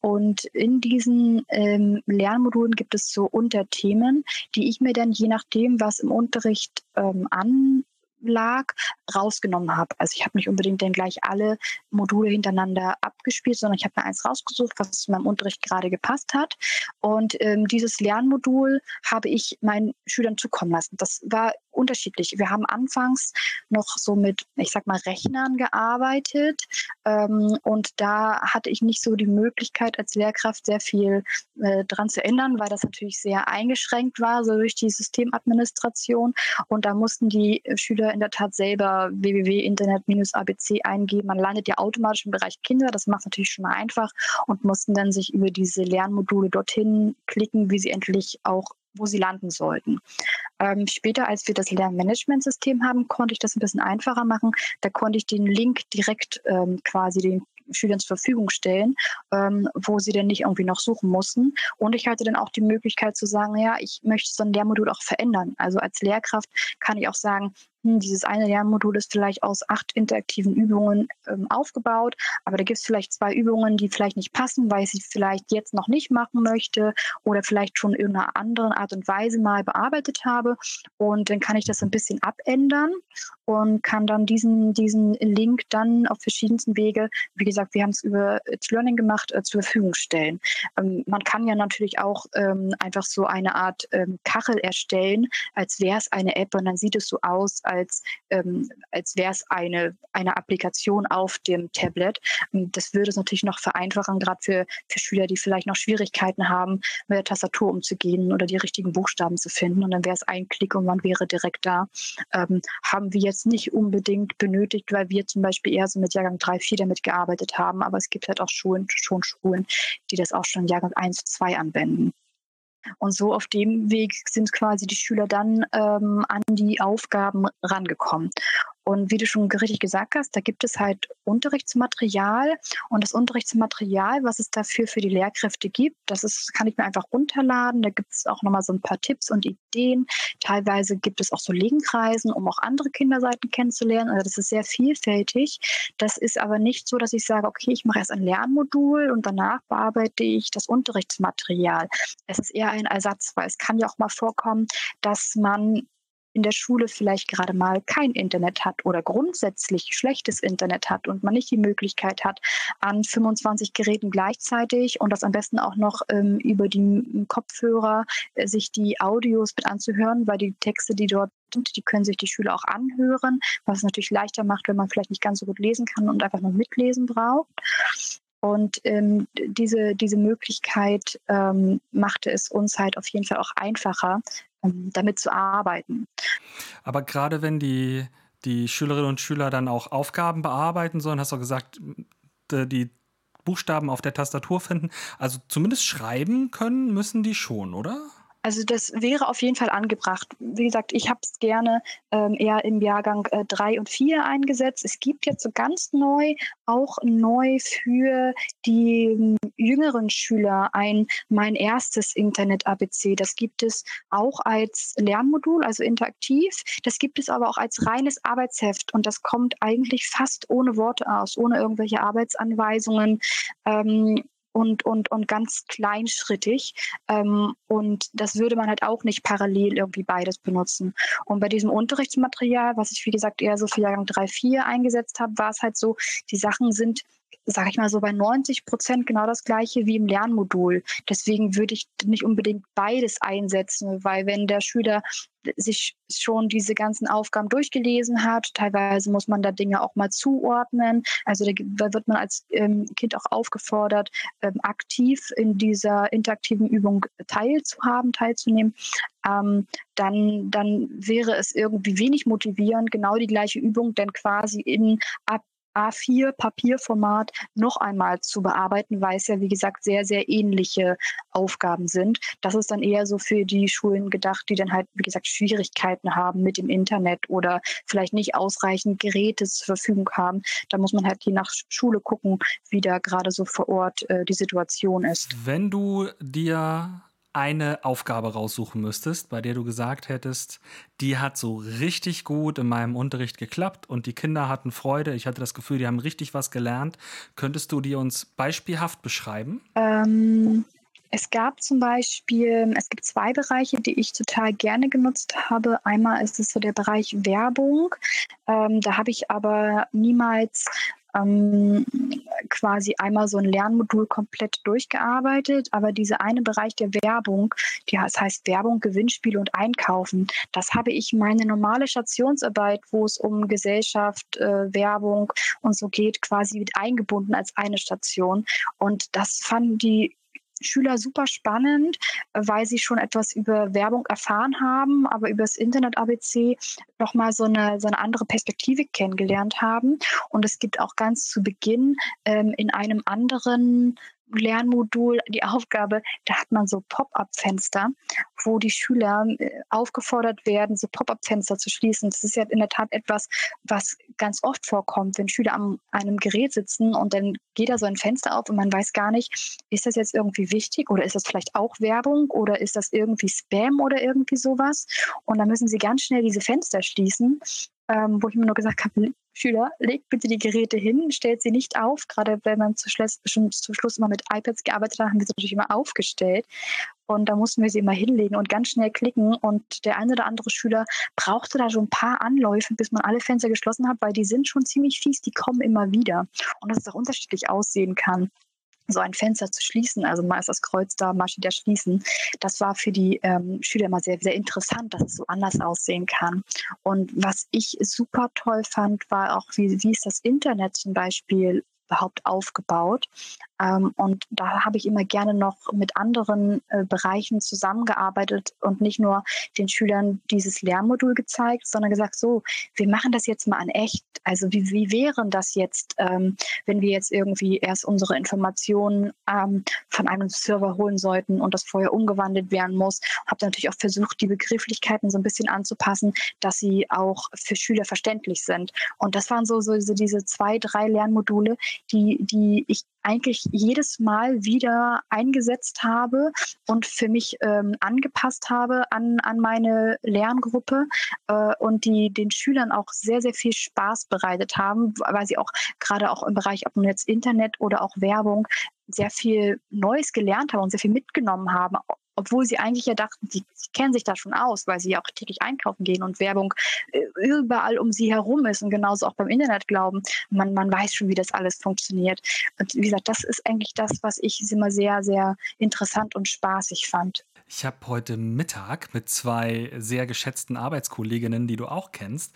D: Und in diesen ähm, Lernmodulen gibt es so Unterthemen, die ich mir dann je nachdem, was im Unterricht ähm, an lag, rausgenommen habe. Also ich habe nicht unbedingt dann gleich alle Module hintereinander abgespielt, sondern ich habe mir eins rausgesucht, was zu meinem Unterricht gerade gepasst hat. Und ähm, dieses Lernmodul habe ich meinen Schülern zukommen lassen. Das war unterschiedlich. Wir haben anfangs noch so mit, ich sag mal, Rechnern gearbeitet. Ähm, und da hatte ich nicht so die Möglichkeit, als Lehrkraft sehr viel äh, dran zu ändern, weil das natürlich sehr eingeschränkt war, so durch die Systemadministration. Und da mussten die Schüler in der Tat selber www.internet-abc eingeben. Man landet ja automatisch im Bereich Kinder. Das macht es natürlich schon mal einfach und mussten dann sich über diese Lernmodule dorthin klicken, wie sie endlich auch wo sie landen sollten. Ähm, später, als wir das Lernmanagementsystem haben, konnte ich das ein bisschen einfacher machen. Da konnte ich den Link direkt ähm, quasi den Schülern zur Verfügung stellen, ähm, wo sie denn nicht irgendwie noch suchen mussten. Und ich hatte dann auch die Möglichkeit zu sagen, ja, ich möchte so ein Lehrmodul auch verändern. Also als Lehrkraft kann ich auch sagen, dieses eine Lernmodul ist vielleicht aus acht interaktiven Übungen ähm, aufgebaut, aber da gibt es vielleicht zwei Übungen, die vielleicht nicht passen, weil ich sie vielleicht jetzt noch nicht machen möchte oder vielleicht schon in einer anderen Art und Weise mal bearbeitet habe. Und dann kann ich das ein bisschen abändern und kann dann diesen, diesen Link dann auf verschiedensten Wege, wie gesagt, wir haben es über It's Learning gemacht, äh, zur Verfügung stellen. Ähm, man kann ja natürlich auch ähm, einfach so eine Art ähm, Kachel erstellen, als wäre es eine App und dann sieht es so aus, als, ähm, als wäre es eine, eine Applikation auf dem Tablet. Das würde es natürlich noch vereinfachen, gerade für, für Schüler, die vielleicht noch Schwierigkeiten haben, mit der Tastatur umzugehen oder die richtigen Buchstaben zu finden. Und dann wäre es ein Klick und man wäre direkt da. Ähm, haben wir jetzt nicht unbedingt benötigt, weil wir zum Beispiel eher so mit Jahrgang 3, 4 damit gearbeitet haben. Aber es gibt halt auch Schulen, schon Schulen, die das auch schon Jahrgang 1, 2 anwenden. Und so auf dem Weg sind quasi die Schüler dann ähm, an die Aufgaben rangekommen. Und wie du schon richtig gesagt hast, da gibt es halt Unterrichtsmaterial und das Unterrichtsmaterial, was es dafür für die Lehrkräfte gibt, das ist, kann ich mir einfach runterladen. Da gibt es auch nochmal so ein paar Tipps und Ideen. Teilweise gibt es auch so Linkreisen, um auch andere Kinderseiten kennenzulernen. Also das ist sehr vielfältig. Das ist aber nicht so, dass ich sage, okay, ich mache erst ein Lernmodul und danach bearbeite ich das Unterrichtsmaterial. Es ist eher ein Ersatz, weil es kann ja auch mal vorkommen, dass man in der Schule vielleicht gerade mal kein Internet hat oder grundsätzlich schlechtes Internet hat und man nicht die Möglichkeit hat, an 25 Geräten gleichzeitig und das am besten auch noch ähm, über die Kopfhörer äh, sich die Audios mit anzuhören, weil die Texte, die dort sind, die können sich die Schüler auch anhören, was es natürlich leichter macht, wenn man vielleicht nicht ganz so gut lesen kann und einfach nur mitlesen braucht. Und ähm, diese, diese Möglichkeit ähm, machte es uns halt auf jeden Fall auch einfacher, ähm, damit zu arbeiten.
B: Aber gerade wenn die, die Schülerinnen und Schüler dann auch Aufgaben bearbeiten sollen, hast du gesagt, die Buchstaben auf der Tastatur finden, also zumindest schreiben können müssen die schon, oder?
D: Also das wäre auf jeden Fall angebracht. Wie gesagt, ich habe es gerne ähm, eher im Jahrgang äh, 3 und 4 eingesetzt. Es gibt jetzt so ganz neu, auch neu für die ähm, jüngeren Schüler ein Mein erstes Internet-ABC. Das gibt es auch als Lernmodul, also interaktiv. Das gibt es aber auch als reines Arbeitsheft und das kommt eigentlich fast ohne Worte aus, ohne irgendwelche Arbeitsanweisungen. Ähm, und, und, und ganz kleinschrittig. Ähm, und das würde man halt auch nicht parallel irgendwie beides benutzen. Und bei diesem Unterrichtsmaterial, was ich wie gesagt eher so für Jahrgang 3, 4 eingesetzt habe, war es halt so, die Sachen sind sage ich mal so, bei 90 Prozent genau das gleiche wie im Lernmodul. Deswegen würde ich nicht unbedingt beides einsetzen, weil wenn der Schüler sich schon diese ganzen Aufgaben durchgelesen hat. Teilweise muss man da Dinge auch mal zuordnen. Also da wird man als ähm, Kind auch aufgefordert, ähm, aktiv in dieser interaktiven Übung teilzuhaben, teilzunehmen. Ähm, dann, dann wäre es irgendwie wenig motivierend, genau die gleiche Übung denn quasi in ab A4 Papierformat noch einmal zu bearbeiten, weil es ja, wie gesagt, sehr, sehr ähnliche Aufgaben sind. Das ist dann eher so für die Schulen gedacht, die dann halt, wie gesagt, Schwierigkeiten haben mit dem Internet oder vielleicht nicht ausreichend Geräte zur Verfügung haben. Da muss man halt je nach Schule gucken, wie da gerade so vor Ort äh, die Situation ist.
B: Wenn du dir eine Aufgabe raussuchen müsstest, bei der du gesagt hättest, die hat so richtig gut in meinem Unterricht geklappt und die Kinder hatten Freude, ich hatte das Gefühl, die haben richtig was gelernt, könntest du die uns beispielhaft beschreiben?
D: Ähm, es gab zum Beispiel, es gibt zwei Bereiche, die ich total gerne genutzt habe. Einmal ist es so der Bereich Werbung. Ähm, da habe ich aber niemals ähm, quasi einmal so ein Lernmodul komplett durchgearbeitet, aber dieser eine Bereich der Werbung, die, das heißt Werbung, Gewinnspiele und Einkaufen, das habe ich meine normale Stationsarbeit, wo es um Gesellschaft, äh, Werbung und so geht, quasi mit eingebunden als eine Station. Und das fanden die Schüler super spannend, weil sie schon etwas über Werbung erfahren haben, aber über das Internet-ABC nochmal so eine, so eine andere Perspektive kennengelernt haben. Und es gibt auch ganz zu Beginn ähm, in einem anderen Lernmodul die Aufgabe, da hat man so Pop-up-Fenster, wo die Schüler äh, aufgefordert werden, so Pop-up-Fenster zu schließen. Das ist ja in der Tat etwas, was ganz oft vorkommt, wenn Schüler an einem Gerät sitzen und dann geht da so ein Fenster auf und man weiß gar nicht, ist das jetzt irgendwie wichtig oder ist das vielleicht auch Werbung oder ist das irgendwie Spam oder irgendwie sowas? Und dann müssen sie ganz schnell diese Fenster schließen ähm, wo ich mir nur gesagt habe, Schüler, legt bitte die Geräte hin, stellt sie nicht auf. Gerade wenn man zu Schluss, zum Schluss immer mit iPads gearbeitet hat, haben wir sie natürlich immer aufgestellt. Und da mussten wir sie immer hinlegen und ganz schnell klicken. Und der eine oder andere Schüler brauchte da schon ein paar Anläufe, bis man alle Fenster geschlossen hat, weil die sind schon ziemlich fies, die kommen immer wieder. Und dass es auch unterschiedlich aussehen kann so ein Fenster zu schließen, also mal ist das Kreuz da, mal steht da schließen, das war für die ähm, Schüler immer sehr, sehr interessant, dass es so anders aussehen kann. Und was ich super toll fand, war auch, wie, wie ist das Internet zum Beispiel überhaupt aufgebaut. Ähm, und da habe ich immer gerne noch mit anderen äh, Bereichen zusammengearbeitet und nicht nur den Schülern dieses Lernmodul gezeigt, sondern gesagt, so, wir machen das jetzt mal an echt. Also wie, wie wären das jetzt, ähm, wenn wir jetzt irgendwie erst unsere Informationen ähm, von einem Server holen sollten und das vorher umgewandelt werden muss. Habe natürlich auch versucht, die Begrifflichkeiten so ein bisschen anzupassen, dass sie auch für Schüler verständlich sind. Und das waren so, so, so diese zwei, drei Lernmodule, die, die ich eigentlich jedes Mal wieder eingesetzt habe und für mich ähm, angepasst habe an, an meine Lerngruppe äh, und die den Schülern auch sehr, sehr viel Spaß bereitet haben, weil sie auch gerade auch im Bereich, ob nun jetzt Internet oder auch Werbung, sehr viel Neues gelernt haben und sehr viel mitgenommen haben, obwohl sie eigentlich ja dachten, sie, sie, kennen sich da schon aus, weil sie ja auch täglich einkaufen gehen und Werbung äh, überall um sie herum ist und genauso auch beim Internet glauben, man, man weiß schon, wie das alles funktioniert. Und wie gesagt, das ist eigentlich das, was ich immer sehr, sehr interessant und spaßig fand.
B: Ich habe heute Mittag mit zwei sehr geschätzten Arbeitskolleginnen, die du auch kennst,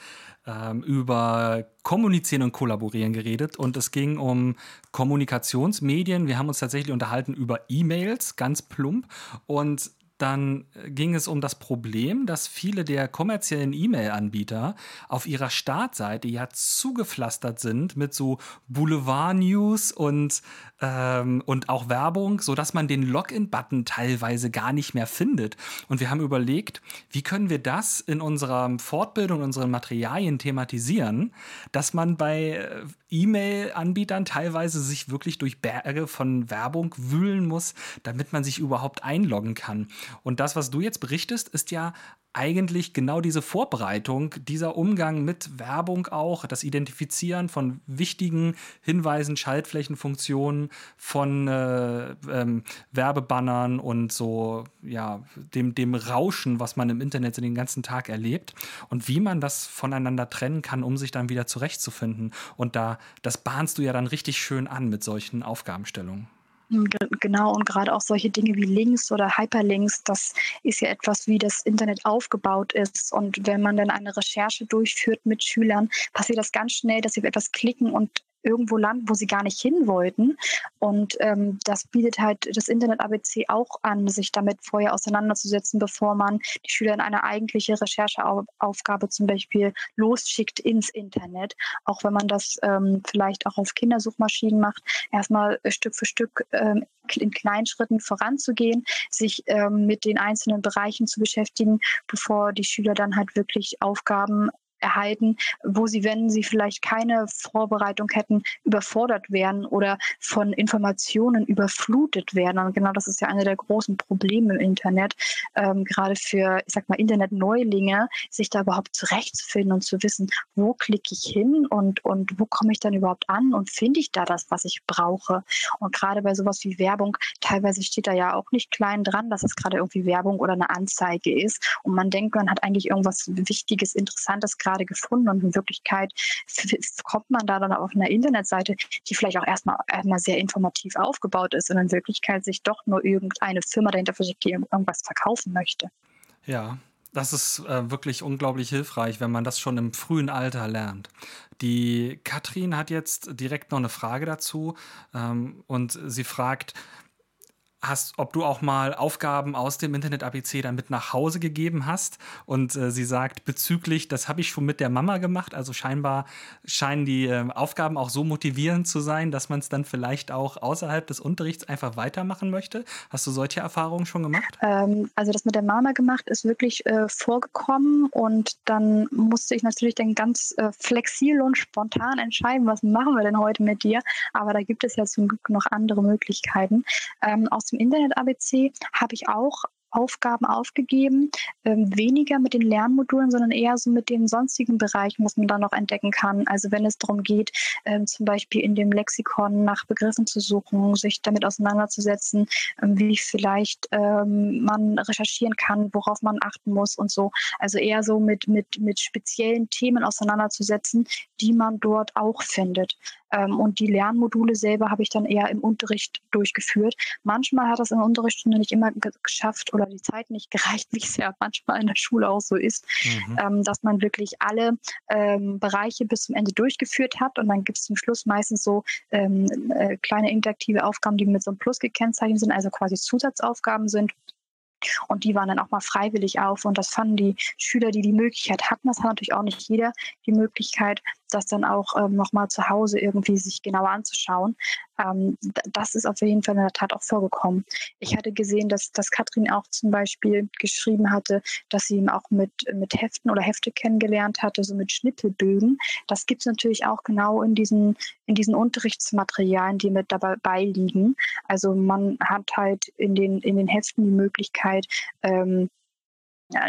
B: ähm, über Kommunizieren und Kollaborieren geredet. Und es ging um Kommunikationsmedien. Wir haben uns tatsächlich unterhalten über E-Mails, ganz plump. Und dann ging es um das Problem, dass viele der kommerziellen E-Mail-Anbieter auf ihrer Startseite ja zugepflastert sind mit so Boulevard-News und, ähm, und auch Werbung, sodass man den Login-Button teilweise gar nicht mehr findet. Und wir haben überlegt, wie können wir das in unserer Fortbildung, in unseren Materialien thematisieren, dass man bei äh, E-Mail-Anbietern teilweise sich wirklich durch Berge von Werbung wühlen muss, damit man sich überhaupt einloggen kann. Und das, was du jetzt berichtest, ist ja eigentlich genau diese Vorbereitung, dieser Umgang mit Werbung auch, das Identifizieren von wichtigen Hinweisen, Schaltflächenfunktionen, von äh, ähm, Werbebannern und so, ja, dem, dem Rauschen, was man im Internet den ganzen Tag erlebt und wie man das voneinander trennen kann, um sich dann wieder zurechtzufinden. Und da, das bahnst du ja dann richtig schön an mit solchen Aufgabenstellungen.
D: Genau, und gerade auch solche Dinge wie Links oder Hyperlinks, das ist ja etwas, wie das Internet aufgebaut ist. Und wenn man dann eine Recherche durchführt mit Schülern, passiert das ganz schnell, dass sie auf etwas klicken und irgendwo landen, wo sie gar nicht hin wollten. Und ähm, das bietet halt das Internet-ABC auch an, sich damit vorher auseinanderzusetzen, bevor man die Schüler in eine eigentliche Rechercheaufgabe zum Beispiel losschickt ins Internet. Auch wenn man das ähm, vielleicht auch auf Kindersuchmaschinen macht, erstmal Stück für Stück ähm, in kleinen Schritten voranzugehen, sich ähm, mit den einzelnen Bereichen zu beschäftigen, bevor die Schüler dann halt wirklich Aufgaben erhalten, wo sie, wenn sie vielleicht keine Vorbereitung hätten, überfordert werden oder von Informationen überflutet werden. Und genau das ist ja eine der großen Probleme im Internet, ähm, gerade für, ich sag mal, Internet-Neulinge, sich da überhaupt zurechtzufinden und zu wissen, wo klicke ich hin und, und wo komme ich dann überhaupt an und finde ich da das, was ich brauche. Und gerade bei sowas wie Werbung, teilweise steht da ja auch nicht klein dran, dass es gerade irgendwie Werbung oder eine Anzeige ist. Und man denkt, man hat eigentlich irgendwas Wichtiges, Interessantes gerade gefunden und in Wirklichkeit kommt man da dann auf einer Internetseite, die vielleicht auch erstmal, erstmal sehr informativ aufgebaut ist und in Wirklichkeit sich doch nur irgendeine Firma dahinter versteckt, die irgendwas verkaufen möchte.
B: Ja, das ist äh, wirklich unglaublich hilfreich, wenn man das schon im frühen Alter lernt. Die Katrin hat jetzt direkt noch eine Frage dazu ähm, und sie fragt, hast, ob du auch mal Aufgaben aus dem Internet-ABC dann mit nach Hause gegeben hast. Und äh, sie sagt bezüglich, das habe ich schon mit der Mama gemacht. Also scheinbar scheinen die äh, Aufgaben auch so motivierend zu sein, dass man es dann vielleicht auch außerhalb des Unterrichts einfach weitermachen möchte. Hast du solche Erfahrungen schon gemacht?
D: Ähm, also das mit der Mama gemacht ist wirklich äh, vorgekommen und dann musste ich natürlich dann ganz äh, flexibel und spontan entscheiden, was machen wir denn heute mit dir. Aber da gibt es ja zum Glück noch andere Möglichkeiten. Ähm, aus dem Internet-ABC habe ich auch Aufgaben aufgegeben, ähm, weniger mit den Lernmodulen, sondern eher so mit den sonstigen Bereichen, was man da noch entdecken kann. Also wenn es darum geht, ähm, zum Beispiel in dem Lexikon nach Begriffen zu suchen, sich damit auseinanderzusetzen, ähm, wie vielleicht ähm, man recherchieren kann, worauf man achten muss und so. Also eher so mit, mit, mit speziellen Themen auseinanderzusetzen, die man dort auch findet. Ähm, und die Lernmodule selber habe ich dann eher im Unterricht durchgeführt. Manchmal hat das in der Unterrichtsstunde nicht immer geschafft oder die Zeit nicht gereicht, wie es ja manchmal in der Schule auch so ist, mhm. ähm, dass man wirklich alle ähm, Bereiche bis zum Ende durchgeführt hat. Und dann gibt es zum Schluss meistens so ähm, äh, kleine interaktive Aufgaben, die mit so einem Plus gekennzeichnet sind, also quasi Zusatzaufgaben sind. Und die waren dann auch mal freiwillig auf. Und das fanden die Schüler, die die Möglichkeit hatten, das hat natürlich auch nicht jeder die Möglichkeit, das dann auch ähm, nochmal zu Hause irgendwie sich genauer anzuschauen. Ähm, das ist auf jeden Fall in der Tat auch vorgekommen. Ich hatte gesehen, dass, dass Katrin auch zum Beispiel geschrieben hatte, dass sie ihn auch mit, mit Heften oder Hefte kennengelernt hatte, so mit Schnippelbögen. Das gibt es natürlich auch genau in diesen, in diesen Unterrichtsmaterialien, die mit dabei liegen. Also man hat halt in den, in den Heften die Möglichkeit, ähm,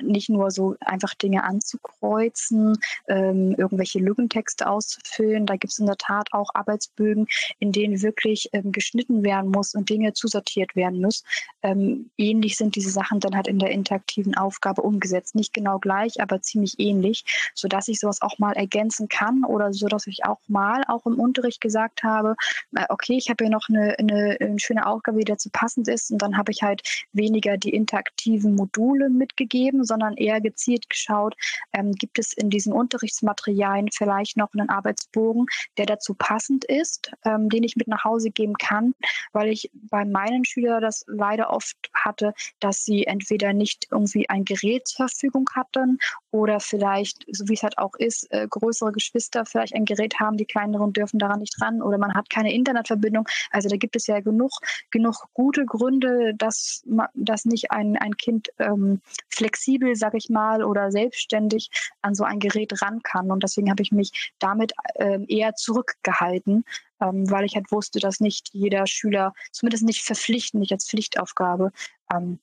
D: nicht nur so einfach Dinge anzukreuzen, ähm, irgendwelche Lückentexte auszufüllen. Da gibt es in der Tat auch Arbeitsbögen, in denen wirklich ähm, geschnitten werden muss und Dinge zusortiert werden müssen. Ähm, ähnlich sind diese Sachen dann halt in der interaktiven Aufgabe umgesetzt. Nicht genau gleich, aber ziemlich ähnlich, sodass ich sowas auch mal ergänzen kann oder so, dass ich auch mal auch im Unterricht gesagt habe, äh, okay, ich habe hier noch eine, eine, eine schöne Aufgabe, die dazu passend ist und dann habe ich halt weniger die interaktiven Module mitgegeben gegeben, sondern eher gezielt geschaut, ähm, gibt es in diesen Unterrichtsmaterialien vielleicht noch einen Arbeitsbogen, der dazu passend ist, ähm, den ich mit nach Hause geben kann, weil ich bei meinen Schülern das leider oft hatte, dass sie entweder nicht irgendwie ein Gerät zur Verfügung hatten oder vielleicht, so wie es halt auch ist, äh, größere Geschwister vielleicht ein Gerät haben, die kleineren dürfen daran nicht ran oder man hat keine Internetverbindung. Also da gibt es ja genug, genug gute Gründe, dass, dass nicht ein, ein Kind ähm, flexibel, sag ich mal, oder selbstständig an so ein Gerät ran kann. Und deswegen habe ich mich damit ähm, eher zurückgehalten, ähm, weil ich halt wusste, dass nicht jeder Schüler, zumindest nicht verpflichtend, nicht als Pflichtaufgabe, ähm,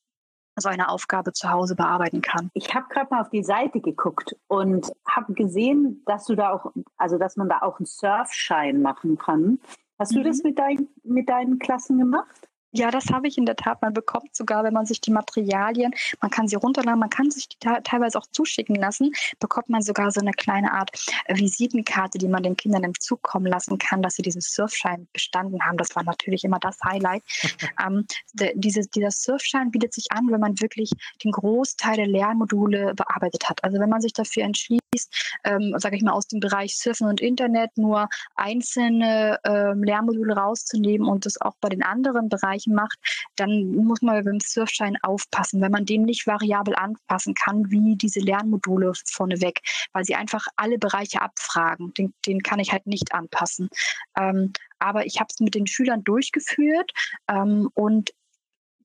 D: so eine Aufgabe zu Hause bearbeiten kann.
C: Ich habe gerade mal auf die Seite geguckt und habe gesehen, dass du da auch, also dass man da auch einen Surfschein machen kann. Hast mhm. du das mit, dein, mit deinen Klassen gemacht?
D: Ja, das habe ich in der Tat. Man bekommt sogar, wenn man sich die Materialien, man kann sie runterladen, man kann sich die teilweise auch zuschicken lassen, bekommt man sogar so eine kleine Art Visitenkarte, die man den Kindern im Zug kommen lassen kann, dass sie diesen Surfschein bestanden haben. Das war natürlich immer das Highlight. ähm, de, diese, dieser Surfschein bietet sich an, wenn man wirklich den Großteil der Lernmodule bearbeitet hat. Also wenn man sich dafür entschließt, ähm, sage ich mal, aus dem Bereich Surfen und Internet nur einzelne ähm, Lernmodule rauszunehmen und das auch bei den anderen Bereichen Bereichen macht, dann muss man beim Surfschein aufpassen, wenn man den nicht variabel anpassen kann, wie diese Lernmodule vorneweg, weil sie einfach alle Bereiche abfragen. Den, den kann ich halt nicht anpassen. Ähm, aber ich habe es mit den Schülern durchgeführt ähm, und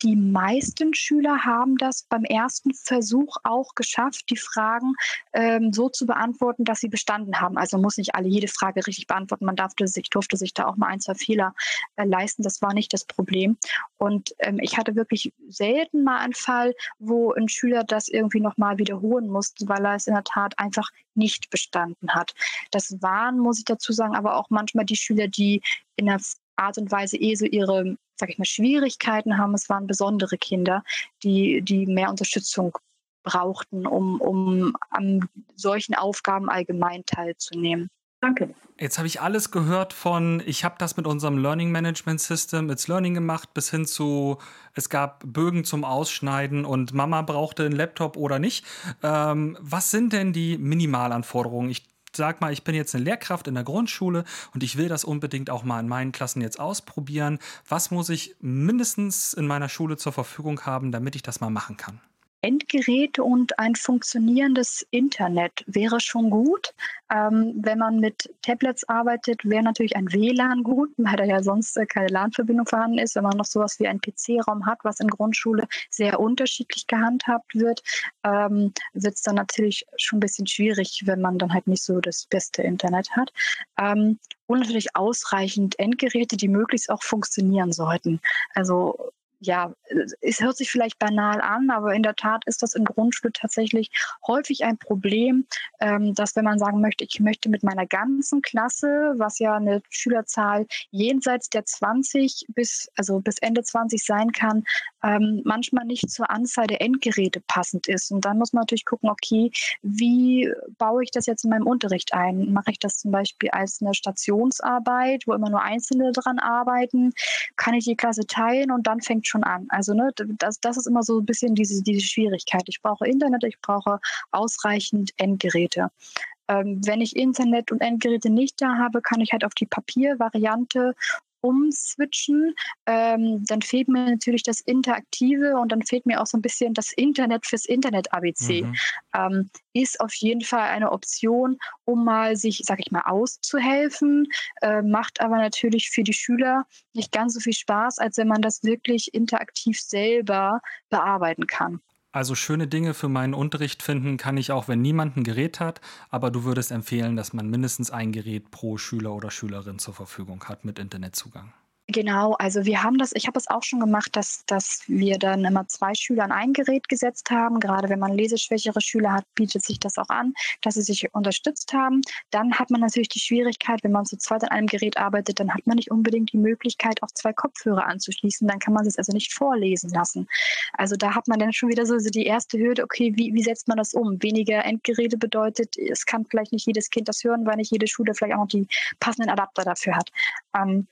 D: die meisten Schüler haben das beim ersten Versuch auch geschafft, die Fragen ähm, so zu beantworten, dass sie bestanden haben. Also muss nicht alle jede Frage richtig beantworten. Man durfte sich, durfte sich da auch mal ein, zwei Fehler äh, leisten. Das war nicht das Problem. Und ähm, ich hatte wirklich selten mal einen Fall, wo ein Schüler das irgendwie nochmal wiederholen musste, weil er es in der Tat einfach nicht bestanden hat. Das waren, muss ich dazu sagen, aber auch manchmal die Schüler, die in der Art und Weise eh so ihre, sag ich mal, Schwierigkeiten haben. Es waren besondere Kinder, die, die mehr Unterstützung brauchten, um, um an solchen Aufgaben allgemein teilzunehmen.
C: Danke.
B: Jetzt habe ich alles gehört von, ich habe das mit unserem Learning Management System, It's Learning gemacht, bis hin zu, es gab Bögen zum Ausschneiden und Mama brauchte einen Laptop oder nicht. Ähm, was sind denn die Minimalanforderungen? Ich sag mal, ich bin jetzt eine Lehrkraft in der Grundschule und ich will das unbedingt auch mal in meinen Klassen jetzt ausprobieren. Was muss ich mindestens in meiner Schule zur Verfügung haben, damit ich das mal machen kann?
D: Endgeräte und ein funktionierendes Internet wäre schon gut. Ähm, wenn man mit Tablets arbeitet, wäre natürlich ein WLAN gut, weil da ja sonst äh, keine LAN-Verbindung vorhanden ist. Wenn man noch sowas wie einen PC-Raum hat, was in Grundschule sehr unterschiedlich gehandhabt wird, ähm, wird es dann natürlich schon ein bisschen schwierig, wenn man dann halt nicht so das beste Internet hat. Ähm, und natürlich ausreichend Endgeräte, die möglichst auch funktionieren sollten. Also ja, es hört sich vielleicht banal an, aber in der Tat ist das im Grundschule tatsächlich häufig ein Problem, ähm, dass wenn man sagen möchte, ich möchte mit meiner ganzen Klasse, was ja eine Schülerzahl jenseits der 20 bis, also bis Ende 20 sein kann, ähm, manchmal nicht zur Anzahl der Endgeräte passend ist. Und dann muss man natürlich gucken, okay, wie baue ich das jetzt in meinem Unterricht ein? Mache ich das zum Beispiel als eine Stationsarbeit, wo immer nur Einzelne dran arbeiten? Kann ich die Klasse teilen und dann fängt schon an? Also ne, das, das ist immer so ein bisschen diese, diese Schwierigkeit. Ich brauche Internet, ich brauche ausreichend Endgeräte ähm, wenn ich Internet und Endgeräte nicht da habe, kann ich halt auf die Papiervariante umswitchen, ähm, dann fehlt mir natürlich das Interaktive und dann fehlt mir auch so ein bisschen das Internet fürs Internet-ABC. Mhm. Ähm, ist auf jeden Fall eine Option, um mal sich, sag ich mal, auszuhelfen, äh, macht aber natürlich für die Schüler nicht ganz so viel Spaß, als wenn man das wirklich interaktiv selber bearbeiten kann.
B: Also schöne Dinge für meinen Unterricht finden kann ich auch, wenn niemand ein Gerät hat, aber du würdest empfehlen, dass man mindestens ein Gerät pro Schüler oder Schülerin zur Verfügung hat mit Internetzugang.
D: Genau, also wir haben das, ich habe es auch schon gemacht, dass, dass wir dann immer zwei Schüler an ein Gerät gesetzt haben. Gerade wenn man leseschwächere Schüler hat, bietet sich das auch an, dass sie sich unterstützt haben. Dann hat man natürlich die Schwierigkeit, wenn man zu zweit an einem Gerät arbeitet, dann hat man nicht unbedingt die Möglichkeit, auch zwei Kopfhörer anzuschließen. Dann kann man es also nicht vorlesen lassen. Also da hat man dann schon wieder so die erste Hürde, okay, wie, wie setzt man das um? Weniger Endgeräte bedeutet, es kann vielleicht nicht jedes Kind das hören, weil nicht jede Schule vielleicht auch noch die passenden Adapter dafür hat. Ähm,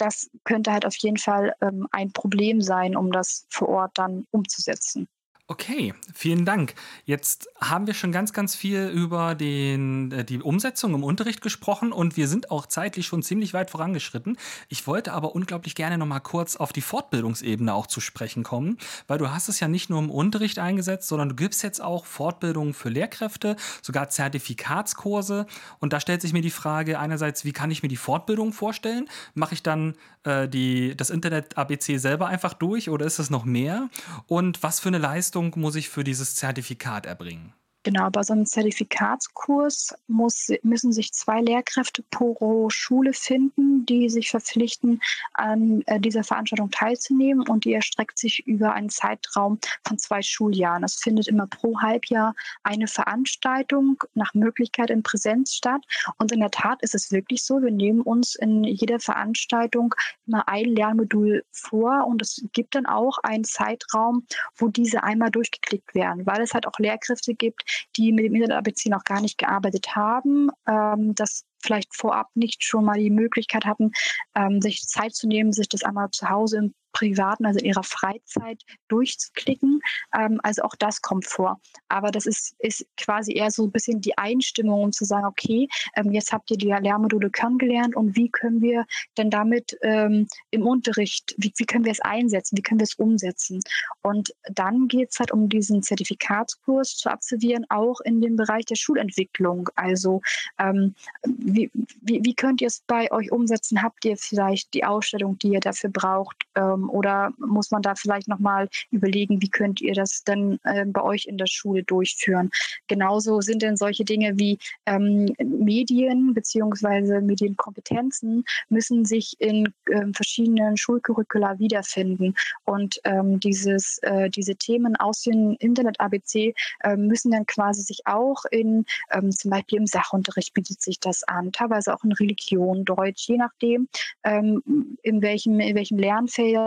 D: das könnte halt auf jeden Fall ähm, ein Problem sein, um das vor Ort dann umzusetzen.
B: Okay, vielen Dank. Jetzt haben wir schon ganz, ganz viel über den, äh, die Umsetzung im Unterricht gesprochen und wir sind auch zeitlich schon ziemlich weit vorangeschritten. Ich wollte aber unglaublich gerne noch mal kurz auf die Fortbildungsebene auch zu sprechen kommen, weil du hast es ja nicht nur im Unterricht eingesetzt, sondern du gibst jetzt auch Fortbildungen für Lehrkräfte, sogar Zertifikatskurse. Und da stellt sich mir die Frage einerseits, wie kann ich mir die Fortbildung vorstellen? Mache ich dann äh, die, das Internet ABC selber einfach durch oder ist es noch mehr? Und was für eine Leistung Leistung muss ich für dieses Zertifikat erbringen?
D: Genau, bei so einem Zertifikatskurs muss, müssen sich zwei Lehrkräfte pro Schule finden, die sich verpflichten, an äh, dieser Veranstaltung teilzunehmen und die erstreckt sich über einen Zeitraum von zwei Schuljahren. Es findet immer pro Halbjahr eine Veranstaltung nach Möglichkeit in Präsenz statt und in der Tat ist es wirklich so, wir nehmen uns in jeder Veranstaltung immer ein Lernmodul vor und es gibt dann auch einen Zeitraum, wo diese einmal durchgeklickt werden, weil es halt auch Lehrkräfte gibt, die mit dem Internet-ABC noch gar nicht gearbeitet haben, ähm, das vielleicht vorab nicht schon mal die Möglichkeit hatten, ähm, sich Zeit zu nehmen, sich das einmal zu Hause im privaten, also in ihrer Freizeit durchzuklicken. Ähm, also auch das kommt vor. Aber das ist, ist quasi eher so ein bisschen die Einstimmung, um zu sagen, okay, ähm, jetzt habt ihr die Lehrmodule kennengelernt und wie können wir denn damit ähm, im Unterricht, wie, wie können wir es einsetzen, wie können wir es umsetzen? Und dann geht es halt um diesen Zertifikatskurs zu absolvieren, auch in dem Bereich der Schulentwicklung. Also ähm, wie, wie, wie könnt ihr es bei euch umsetzen? Habt ihr vielleicht die Ausstellung, die ihr dafür braucht? Ähm, oder muss man da vielleicht nochmal überlegen, wie könnt ihr das denn äh, bei euch in der Schule durchführen? Genauso sind denn solche Dinge wie ähm, Medien bzw. Medienkompetenzen müssen sich in äh, verschiedenen Schulcurricula wiederfinden. Und ähm, dieses, äh, diese Themen aus dem Internet-ABC äh, müssen dann quasi sich auch in ähm, zum Beispiel im Sachunterricht bietet sich das an, teilweise auch in Religion, Deutsch, je nachdem, ähm, in welchem, in welchem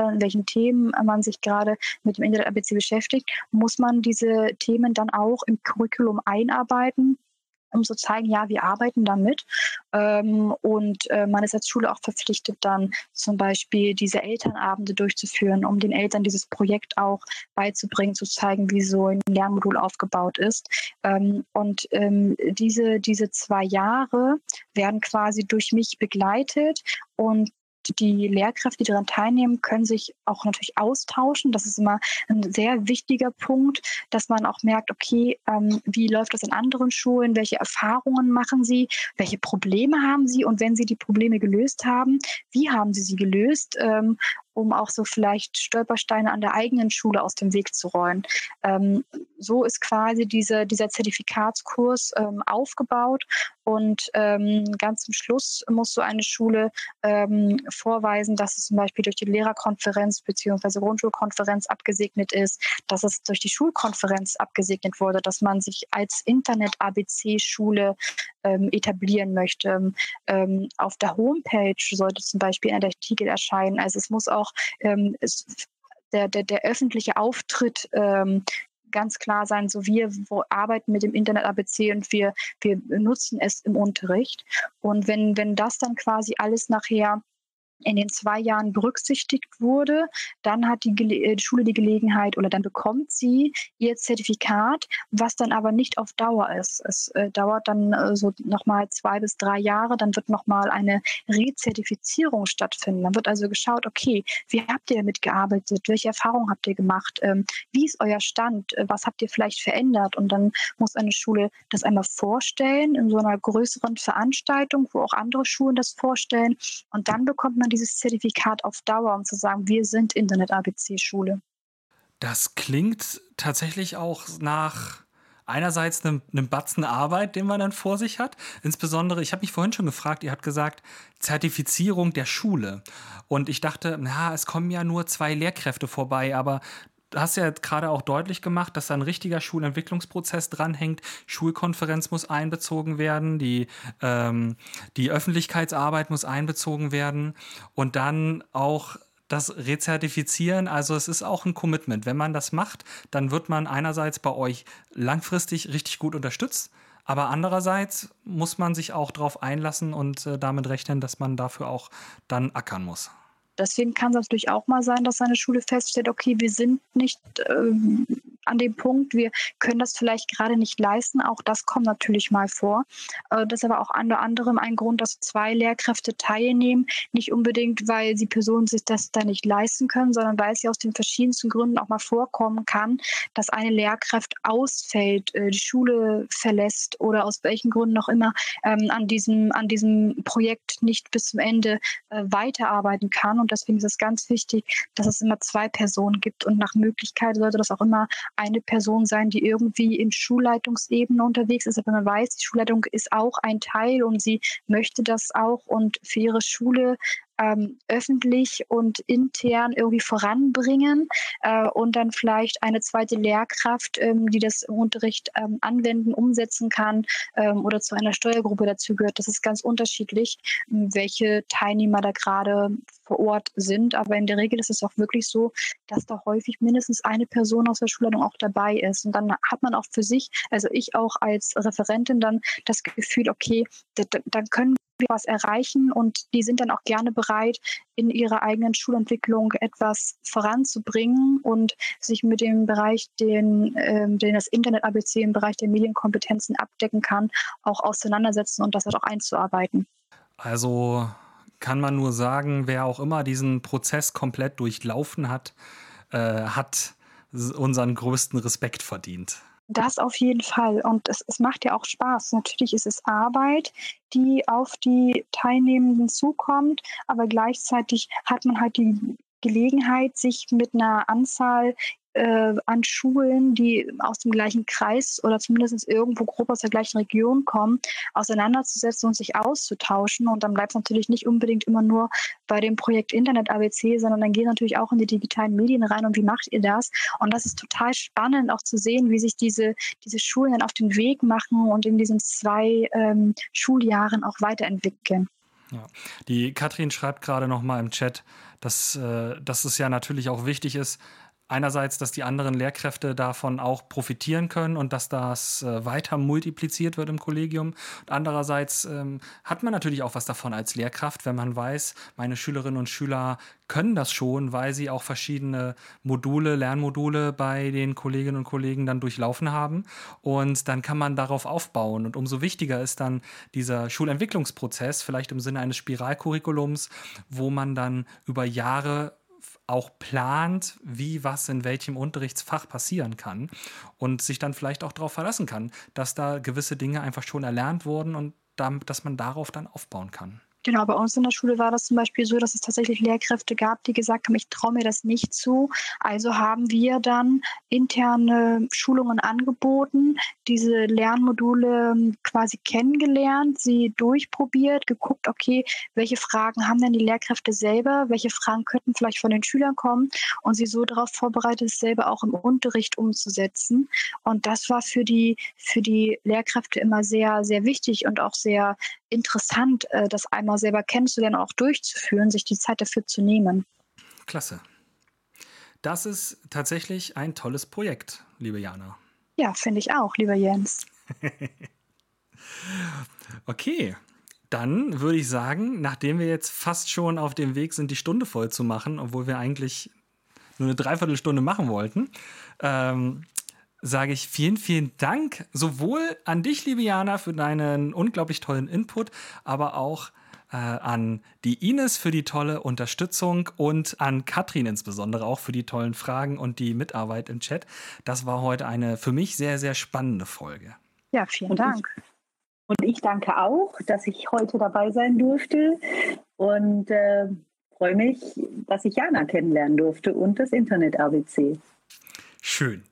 D: In welchen Themen man sich gerade mit dem Internet-ABC beschäftigt, muss man diese Themen dann auch im Curriculum einarbeiten um zu zeigen, ja, wir arbeiten damit. Ähm, und äh, man ist als Schule auch verpflichtet, dann zum Beispiel diese Elternabende durchzuführen, um den Eltern dieses Projekt auch beizubringen, zu zeigen, wie so ein Lernmodul aufgebaut ist. Ähm, und ähm, diese, diese zwei Jahre werden quasi durch mich begleitet und die Lehrkräfte, die daran teilnehmen, können sich auch natürlich austauschen. Das ist immer ein sehr wichtiger Punkt, dass man auch merkt, okay, ähm, wie läuft das in anderen Schulen? Welche Erfahrungen machen sie? Welche Probleme haben sie? Und wenn sie die Probleme gelöst haben, wie haben sie sie gelöst? Ähm, um auch so vielleicht Stolpersteine an der eigenen Schule aus dem Weg zu räumen. Ähm, so ist quasi diese, dieser Zertifikatskurs ähm, aufgebaut und ähm, ganz zum Schluss muss so eine Schule ähm, vorweisen, dass es zum Beispiel durch die Lehrerkonferenz bzw. Grundschulkonferenz abgesegnet ist, dass es durch die Schulkonferenz abgesegnet wurde, dass man sich als Internet-ABC-Schule ähm, etablieren möchte. Ähm, auf der Homepage sollte zum Beispiel ein Artikel erscheinen. Also es muss auch ähm, es, der, der, der öffentliche Auftritt ähm, ganz klar sein, so wir arbeiten mit dem Internet ABC und wir, wir nutzen es im Unterricht. Und wenn, wenn das dann quasi alles nachher in den zwei Jahren berücksichtigt wurde, dann hat die, äh, die, Schule die Gelegenheit oder dann bekommt sie ihr Zertifikat, was dann aber nicht auf Dauer ist. Es äh, dauert dann äh, so nochmal zwei bis drei Jahre, dann wird nochmal eine Rezertifizierung stattfinden. Dann wird also geschaut, okay, wie habt ihr damit gearbeitet? Welche Erfahrungen habt ihr gemacht? Ähm, wie ist euer Stand? Äh, was habt ihr vielleicht verändert? Und dann muss eine Schule das einmal vorstellen in so einer größeren Veranstaltung, wo auch andere Schulen das vorstellen. Und dann bekommt man dieses Zertifikat auf Dauer, um zu sagen, wir sind Internet-ABC-Schule.
B: Das klingt tatsächlich auch nach einerseits einem, einem Batzen Arbeit, den man dann vor sich hat. Insbesondere, ich habe mich vorhin schon gefragt, ihr habt gesagt, Zertifizierung der Schule. Und ich dachte, na, es kommen ja nur zwei Lehrkräfte vorbei, aber hast ja gerade auch deutlich gemacht, dass da ein richtiger Schulentwicklungsprozess dranhängt. Schulkonferenz muss einbezogen werden, die, ähm, die Öffentlichkeitsarbeit muss einbezogen werden und dann auch das Rezertifizieren, also es ist auch ein Commitment. Wenn man das macht, dann wird man einerseits bei euch langfristig richtig gut unterstützt, aber andererseits muss man sich auch darauf einlassen und äh, damit rechnen, dass man dafür auch dann ackern muss.
D: Deswegen kann es natürlich auch mal sein, dass eine Schule feststellt, okay, wir sind nicht ähm, an dem Punkt, wir können das vielleicht gerade nicht leisten. Auch das kommt natürlich mal vor. Äh, das ist aber auch unter anderem ein Grund, dass zwei Lehrkräfte teilnehmen. Nicht unbedingt, weil die Personen sich das da nicht leisten können, sondern weil es ja aus den verschiedensten Gründen auch mal vorkommen kann, dass eine Lehrkraft ausfällt, äh, die Schule verlässt oder aus welchen Gründen auch immer ähm, an, diesem, an diesem Projekt nicht bis zum Ende äh, weiterarbeiten kann. Und deswegen ist es ganz wichtig, dass es immer zwei Personen gibt und nach Möglichkeit sollte das auch immer eine Person sein, die irgendwie in Schulleitungsebene unterwegs ist, aber man weiß, die Schulleitung ist auch ein Teil und sie möchte das auch. Und für ihre Schule ähm, öffentlich und intern irgendwie voranbringen äh, und dann vielleicht eine zweite Lehrkraft, ähm, die das im Unterricht ähm, anwenden, umsetzen kann ähm, oder zu einer Steuergruppe dazu gehört. Das ist ganz unterschiedlich, welche Teilnehmer da gerade vor Ort sind. Aber in der Regel ist es auch wirklich so, dass da häufig mindestens eine Person aus der Schulleitung auch dabei ist. Und dann hat man auch für sich, also ich auch als Referentin dann das Gefühl, okay, dann können was erreichen und die sind dann auch gerne bereit, in ihrer eigenen Schulentwicklung etwas voranzubringen und sich mit dem Bereich, den, ähm, den das Internet-ABC im Bereich der Medienkompetenzen abdecken kann, auch auseinandersetzen und das halt auch einzuarbeiten.
B: Also kann man nur sagen, wer auch immer diesen Prozess komplett durchlaufen hat, äh, hat unseren größten Respekt verdient.
D: Das auf jeden Fall. Und es, es macht ja auch Spaß. Natürlich ist es Arbeit, die auf die Teilnehmenden zukommt, aber gleichzeitig hat man halt die Gelegenheit, sich mit einer Anzahl äh, an Schulen, die aus dem gleichen Kreis oder zumindest irgendwo grob aus der gleichen Region kommen, auseinanderzusetzen und sich auszutauschen. Und dann bleibt es natürlich nicht unbedingt immer nur bei dem Projekt Internet ABC, sondern dann geht natürlich auch in die digitalen Medien rein und wie macht ihr das? Und das ist total spannend auch zu sehen, wie sich diese, diese Schulen dann auf den Weg machen und in diesen zwei ähm, Schuljahren auch weiterentwickeln.
B: Ja. Die Katrin schreibt gerade noch mal im Chat, dass, äh, dass es ja natürlich auch wichtig ist, einerseits, dass die anderen Lehrkräfte davon auch profitieren können und dass das äh, weiter multipliziert wird im Kollegium. Und andererseits ähm, hat man natürlich auch was davon als Lehrkraft, wenn man weiß, meine Schülerinnen und Schüler können das schon, weil sie auch verschiedene Module, Lernmodule bei den Kolleginnen und Kollegen dann durchlaufen haben. Und dann kann man darauf aufbauen. Und umso wichtiger ist dann dieser Schulentwicklungsprozess, vielleicht im Sinne eines Spiralcurriculums, wo man dann über Jahre auch plant, wie was in welchem Unterrichtsfach passieren kann und sich dann vielleicht auch darauf verlassen kann, dass da gewisse Dinge einfach schon erlernt wurden und dass man darauf dann aufbauen kann.
D: Genau, bei uns in der Schule war das zum Beispiel so, dass es tatsächlich Lehrkräfte gab, die gesagt haben, ich traue mir das nicht zu. Also haben wir dann interne Schulungen angeboten, diese Lernmodule ähm, quasi kennengelernt, sie durchprobiert, geguckt, okay, welche Fragen haben denn die Lehrkräfte selber, welche Fragen könnten vielleicht von den Schülern kommen und sie so darauf vorbereitet, es selber auch im Unterricht umzusetzen. Und das war für die, für die Lehrkräfte immer sehr, sehr wichtig und auch sehr interessant, äh, das einmal selber kennenzulernen, auch durchzuführen, sich die Zeit dafür zu nehmen.
B: Klasse. Das ist tatsächlich ein tolles Projekt, liebe Jana.
D: Ja, finde ich auch, lieber Jens.
B: okay, dann würde ich sagen, nachdem wir jetzt fast schon auf dem Weg sind, die Stunde voll zu machen, obwohl wir eigentlich nur eine Dreiviertelstunde machen wollten, ähm, sage ich vielen, vielen Dank sowohl an dich, liebe Jana, für deinen unglaublich tollen Input, aber auch äh, an die Ines für die tolle Unterstützung und an Katrin insbesondere auch für die tollen Fragen und die Mitarbeit im Chat. Das war heute eine für mich sehr, sehr spannende Folge.
D: Ja, vielen Dank.
C: Und ich danke auch, dass ich heute dabei sein durfte und äh, freue mich, dass ich Jana kennenlernen durfte und das Internet ABC.
B: Schön.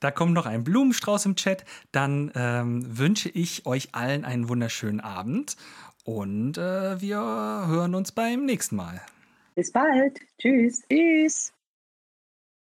B: Da kommt noch ein Blumenstrauß im Chat. Dann ähm, wünsche ich euch allen einen wunderschönen Abend und äh, wir hören uns beim nächsten Mal.
C: Bis bald. Tschüss.
D: Tschüss.